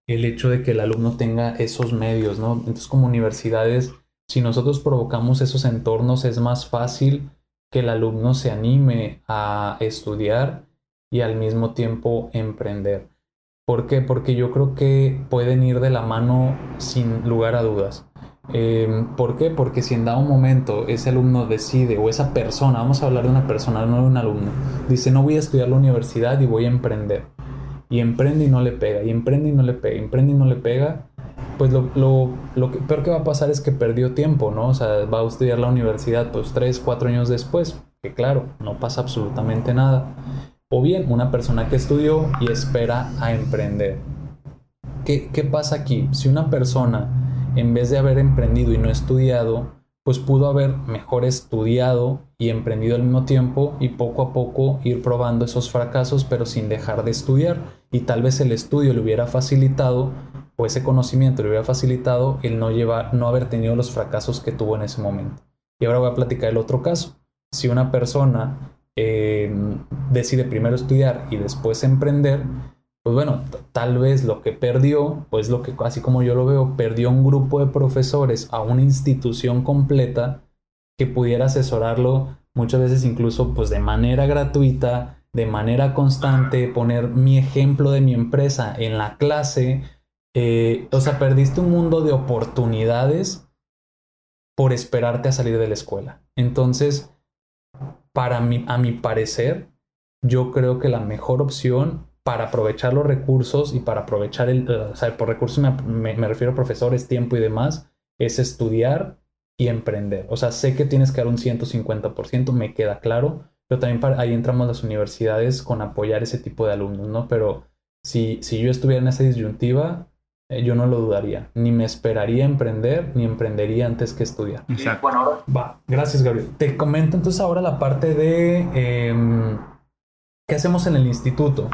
el hecho de que el alumno tenga esos medios, ¿no? Entonces como universidades, si nosotros provocamos esos entornos es más fácil que el alumno se anime a estudiar y al mismo tiempo emprender. ¿Por qué? Porque yo creo que pueden ir de la mano sin lugar a dudas. Em, ¿Por qué? Porque si en dado momento ese alumno decide, o esa persona, vamos a hablar de una persona, no de un alumno, dice no voy a estudiar la universidad y voy a emprender. Y emprende y no le pega, y emprende y no le pega, emprende y no le pega, pues lo, lo, lo que, peor que va a pasar es que perdió tiempo, ¿no? O sea, va a estudiar la universidad pues tres, cuatro años después, que claro, no pasa absolutamente nada. O bien una persona que estudió y espera a emprender. ¿Qué, qué pasa aquí? Si una persona, en vez de haber emprendido y no estudiado, pues pudo haber mejor estudiado y emprendido al mismo tiempo y poco a poco ir probando esos fracasos pero sin dejar de estudiar y tal vez el estudio le hubiera facilitado o ese conocimiento le hubiera facilitado el no llevar no haber tenido los fracasos que tuvo en ese momento. Y ahora voy a platicar el otro caso. Si una persona eh, decide primero estudiar y después emprender, pues bueno, tal vez lo que perdió, pues lo que, así como yo lo veo, perdió un grupo de profesores a una institución completa que pudiera asesorarlo muchas veces incluso pues de manera gratuita, de manera constante, poner mi ejemplo de mi empresa en la clase. Eh, o sea, perdiste un mundo de oportunidades por esperarte a salir de la escuela. Entonces, para mí, a mi parecer, yo creo que la mejor opción para aprovechar los recursos y para aprovechar el, eh, o sea, por recursos me, refiero a profesores, tiempo y demás, es estudiar y emprender. O sea, sé que tienes que dar un 150%, me queda claro, pero también para, ahí entramos las universidades con apoyar ese tipo de alumnos, ¿no? Pero si, si yo estuviera en esa disyuntiva, yo no lo dudaría. Ni me esperaría emprender, ni emprendería antes que estudiar. Exacto. Va, gracias, Gabriel. Te comento entonces ahora la parte de em, qué hacemos en el instituto.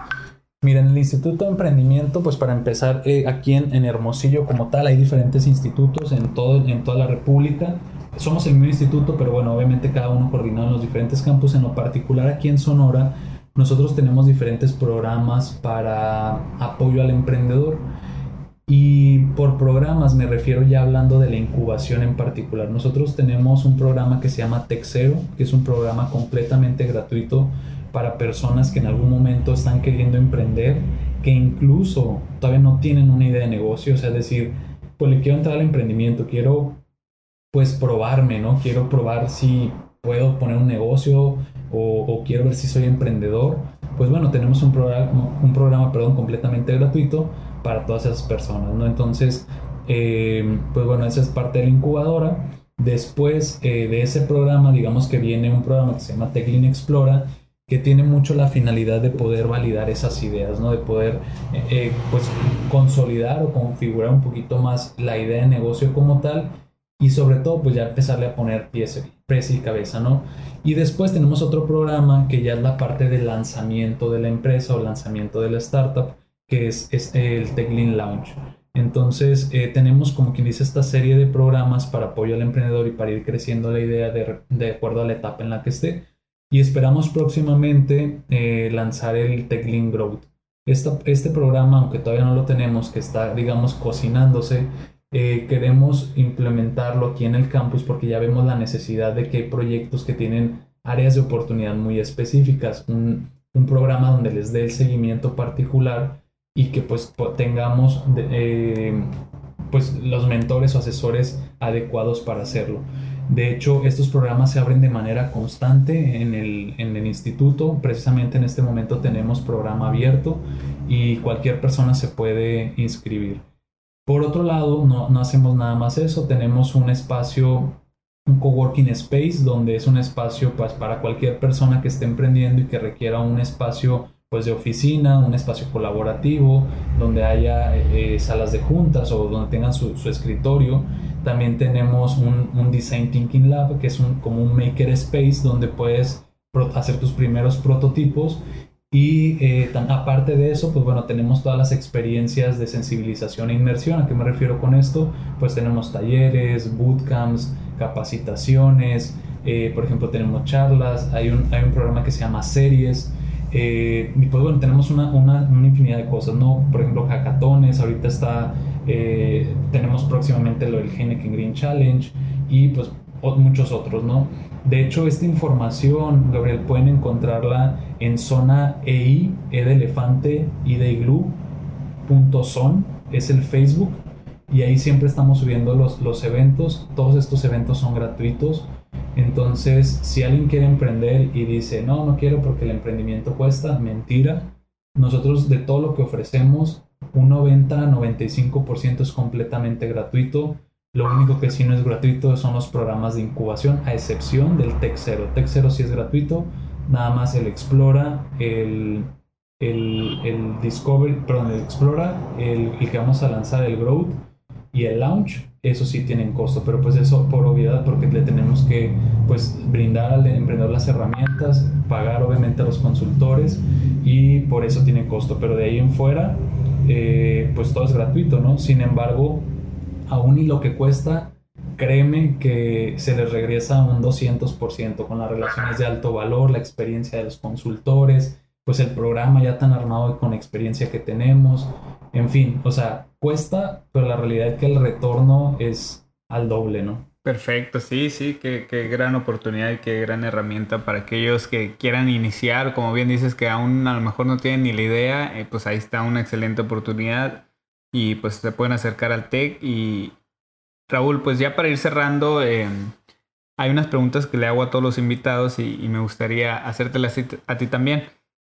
Mira, en el Instituto de Emprendimiento, pues para empezar, eh, aquí en, Hermosillo como tal, hay diferentes institutos en, todo, en toda la República. Somos el mismo instituto, pero bueno, obviamente cada uno coordinado en los diferentes campus. En lo particular aquí en Sonora, nosotros tenemos diferentes programas para apoyo al emprendedor. Y por programas me refiero ya hablando de la incubación en particular. Nosotros tenemos un programa que se llama Texero, que es un programa completamente gratuito para personas que en algún momento están queriendo emprender, que incluso todavía no tienen una idea de negocio, o sea, decir, pues le quiero entrar al emprendimiento, quiero pues probarme, ¿no? Quiero probar si puedo poner un negocio o, quiero ver si soy emprendedor. Pues bueno, tenemos un programa, un programa perdón, completamente gratuito para todas esas personas, ¿no? Entonces, eh, pues bueno, esa es parte de la incubadora. Después eh, de ese programa, digamos que viene un programa que se llama Techlin Explora, que tiene mucho la finalidad de poder validar esas ideas, ¿no? De poder, eh, eh, pues, consolidar o configurar un poquito más la idea de negocio como tal y sobre todo, pues, ya empezarle a poner pies, pies y cabeza, ¿no? Y después tenemos otro programa que ya es la parte del lanzamiento de la empresa o lanzamiento de la startup, que es, es el TechLean Launch. Entonces, eh, tenemos como quien dice esta serie de programas para apoyo al emprendedor y para ir creciendo la idea de, de acuerdo a la etapa en la que esté y esperamos próximamente eh, lanzar el TechLink Growth. este programa, aunque todavía no lo tenemos, que está, digamos, cocinándose, eh, queremos implementarlo aquí en el campus porque ya vemos la necesidad de que hay proyectos que tienen áreas de oportunidad muy específicas, un, programa donde les dé el seguimiento particular y que pues tengamos eh, pues los mentores o asesores adecuados para hacerlo. De hecho, estos programas se abren de manera constante en el, en el, instituto. Precisamente en este momento tenemos programa abierto y cualquier persona se puede inscribir. Por otro lado, no, no hacemos nada más eso. Tenemos un espacio, un coworking space, donde es un espacio pues, para cualquier persona que esté emprendiendo y que requiera un espacio pues, de oficina, un espacio colaborativo, donde haya eh, salas de juntas o donde tengan su, escritorio también tenemos un, Design Thinking Lab, que es un, como un maker space donde puedes hacer tus primeros prototipos. Y eh, aparte de eso, pues bueno, tenemos todas las experiencias de sensibilización e inmersión. ¿A qué me refiero con esto? Pues tenemos talleres, bootcamps, capacitaciones, eh, por ejemplo, tenemos charlas, hay un, hay un programa que se llama series. Eh, y pues bueno, tenemos una, una, una, infinidad de cosas, ¿no? Por ejemplo, hackatones, ahorita está eh, tenemos próximamente lo del Heineken Green Challenge y pues muchos otros, ¿no? De hecho, esta información, Gabriel, pueden encontrarla en zona EI, E de elefante y de iglú, punto son, es el Facebook, y ahí siempre estamos subiendo los, los eventos, todos estos eventos son gratuitos, entonces si alguien quiere emprender y dice, no, no quiero porque el emprendimiento cuesta, mentira, nosotros de todo lo que ofrecemos un 90-95% es completamente gratuito. Lo único que sí no es gratuito son los programas de incubación, a excepción del Tech 0. Tech 0 sí es gratuito, nada más el Explora, el, el, el Discovery, perdón, el Explora, el, que vamos a lanzar, el Growth y el Launch, eso sí tienen costo, pero pues eso por obviedad, porque le tenemos que pues brindar al emprendedor las herramientas, pagar obviamente a los consultores y por eso tiene costo, pero de ahí en fuera eh, pues todo es gratuito, ¿no? Sin embargo, aún y lo que cuesta, créeme que se les regresa un 200% con las relaciones de alto valor, la experiencia de los consultores, pues el programa ya tan armado y con experiencia que tenemos, en fin, o sea, cuesta, pero la realidad es que el retorno es al doble, ¿no? Perfecto, sí, sí, qué, qué, gran oportunidad y qué gran herramienta para aquellos que quieran iniciar, como bien dices que aún a lo mejor no tienen ni la idea, eh, pues ahí está una excelente oportunidad y pues se pueden acercar al TEC y Raúl, pues ya para ir cerrando, eh, hay unas preguntas que le hago a todos los invitados y, me gustaría hacértelas a ti también.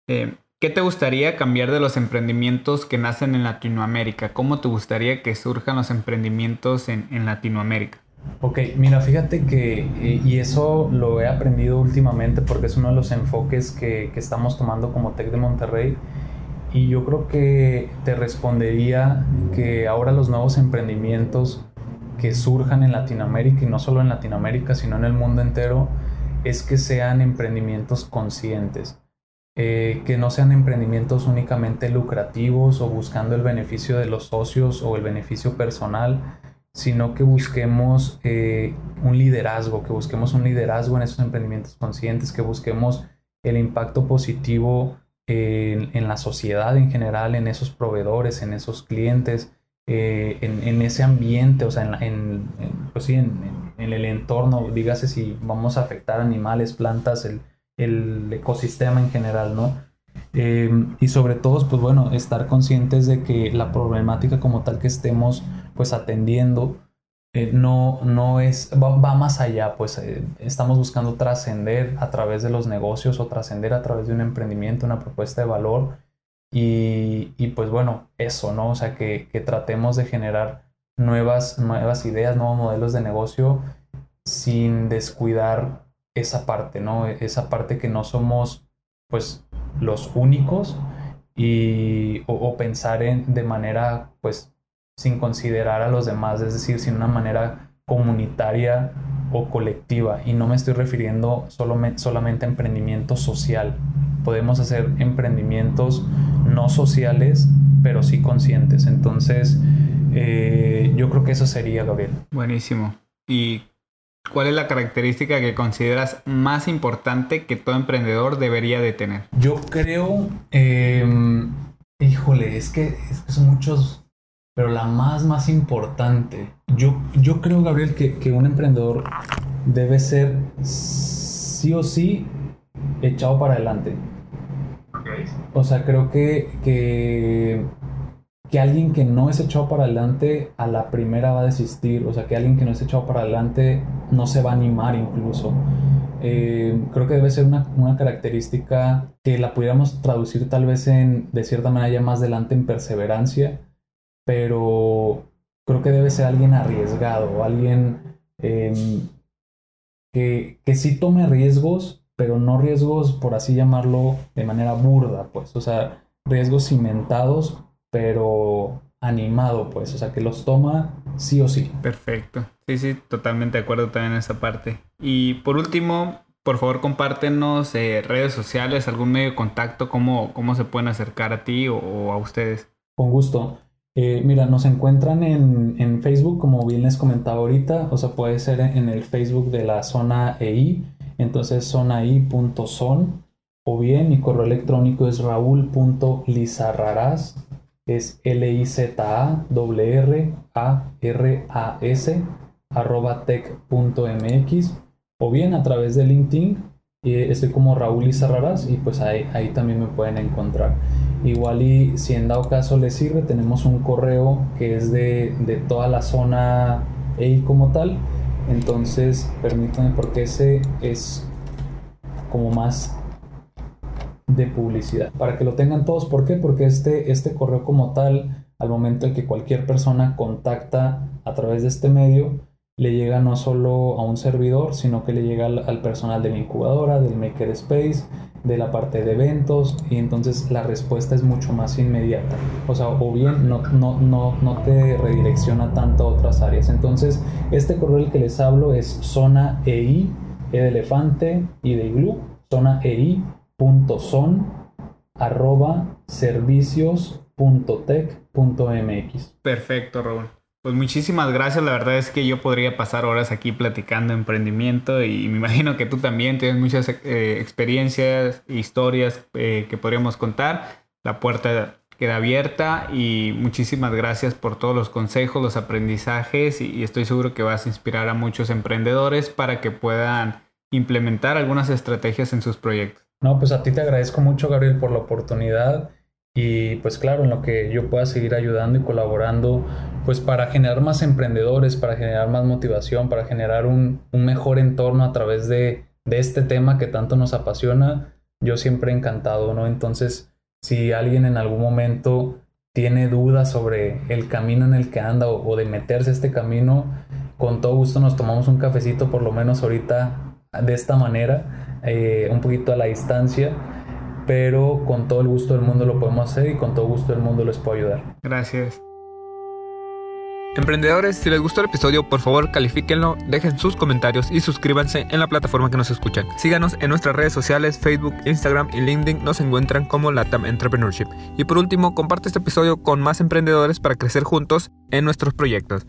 Eh, ¿Qué te gustaría cambiar de los emprendimientos que nacen en Latinoamérica? ¿Cómo te gustaría que surjan los emprendimientos en, Latinoamérica? Ok, mira, fíjate que, eh, y eso lo he aprendido últimamente porque es uno de los enfoques que, que estamos tomando como TEC de Monterrey. Y yo creo que te respondería que ahora los nuevos emprendimientos que surjan en Latinoamérica, y no solo en Latinoamérica, sino en el mundo entero, es que sean emprendimientos conscientes eh, que no sean emprendimientos únicamente lucrativos o buscando el beneficio de los socios o el beneficio personal, sino que busquemos eh, un liderazgo, que busquemos un liderazgo en esos emprendimientos conscientes, que busquemos el impacto positivo en, la sociedad en general, en esos proveedores, en esos clientes, eh, en, ese ambiente, o sea, en, pues en, el entorno, dígase si vamos a afectar animales, plantas, el, el ecosistema en general, ¿no? Eh, y sobre todo, pues bueno, estar conscientes de que la problemática como tal que estemos pues atendiendo eh, no, no es, va, más allá, pues eh, estamos buscando trascender a través de los negocios o trascender a través de un emprendimiento, una propuesta de valor y, pues bueno, eso, ¿no? O sea, que, que, tratemos de generar nuevas, nuevas ideas, nuevos modelos de negocio sin descuidar esa parte, ¿no? Esa parte que no somos, pues, los únicos y, o, pensar en, de manera, pues, sin considerar a los demás, es decir, sin una manera comunitaria o colectiva. Y no me estoy refiriendo solo, solamente a emprendimiento social. Podemos hacer emprendimientos no sociales, pero sí conscientes. Entonces, eh, yo creo que eso sería, Gabriel. Buenísimo. Y ¿Cuál es la característica que consideras más importante que todo emprendedor debería de tener? Yo creo, em, híjole, es que, son muchos, pero la más, más importante. Yo, yo creo, Gabriel, que, un emprendedor debe ser sí o sí echado para adelante. O sea, creo que, que que alguien que no es echado para adelante a la primera va a desistir, o sea, que alguien que no es echado para adelante no se va a animar incluso. Eh, creo que debe ser una, característica que la pudiéramos traducir tal vez en, de cierta manera ya más adelante en perseverancia, pero creo que debe ser alguien arriesgado, alguien em, que, que sí tome riesgos, pero no riesgos, por así llamarlo, de manera burda, pues, o sea, riesgos cimentados pero animado, pues, o sea, que los toma sí o sí. Perfecto. Sí, sí, totalmente de acuerdo también en esa parte. Y por último, por favor, compártenos eh, redes sociales, algún medio de contacto, cómo, cómo se pueden acercar a ti o, a ustedes. Con gusto. Eh, mira, nos encuentran en, en, Facebook, como bien les comentaba ahorita, o sea, puede ser en el Facebook de la zona EI, entonces zonai.son, o bien mi correo electrónico es raúl.lizarraraz es L-I-Z-A-W-R-A-R-A-S arroba tech.mx o bien a través de LinkedIn estoy como Raúl Izarraras y pues ahí, ahí también me pueden encontrar. Igual y si en dado caso les sirve, tenemos un correo que es de, de toda la zona EI como tal. Entonces, permítanme porque ese es como más de publicidad. Para que lo tengan todos, ¿por qué? Porque este, este correo como tal, al momento de que cualquier persona contacta a través de este medio, le llega no solo a un servidor, sino que le llega al, personal de la incubadora, del Makerspace, de la parte de eventos, y entonces la respuesta es mucho más inmediata. O sea, o bien no, no, no, no te redirecciona tanto a otras áreas. Entonces, este correo el que les hablo es zona EI, E de elefante y de iglú, zona EI son servicios.tech.mx. Perfecto, Raúl. Pues muchísimas gracias, la verdad es que yo podría pasar horas aquí platicando emprendimiento y me imagino que tú también tienes muchas eh, experiencias, historias eh, que podríamos contar. La puerta queda abierta y muchísimas gracias por todos los consejos, los aprendizajes y, estoy seguro que vas a inspirar a muchos emprendedores para que puedan implementar algunas estrategias en sus proyectos. No, pues a ti te agradezco mucho, Gabriel, por la oportunidad y pues claro, en lo que yo pueda seguir ayudando y colaborando, pues para generar más emprendedores, para generar más motivación, para generar un, un mejor entorno a través de, de este tema que tanto nos apasiona, yo siempre encantado, ¿no? Entonces, si alguien en algún momento tiene dudas sobre el camino en el que anda o, de meterse a este camino, con todo gusto nos tomamos un cafecito, por lo menos ahorita de esta manera, eh, un poquito a la distancia, pero con todo el gusto del mundo lo podemos hacer y con todo gusto del mundo les puedo ayudar. Gracias. Emprendedores, si les gustó el episodio, por favor califíquenlo, dejen sus comentarios y suscríbanse en la plataforma que nos escuchan. Síganos en nuestras redes sociales, Facebook, Instagram y LinkedIn, nos encuentran como Latam Entrepreneurship. Y por último, comparte este episodio con más emprendedores para crecer juntos en nuestros proyectos.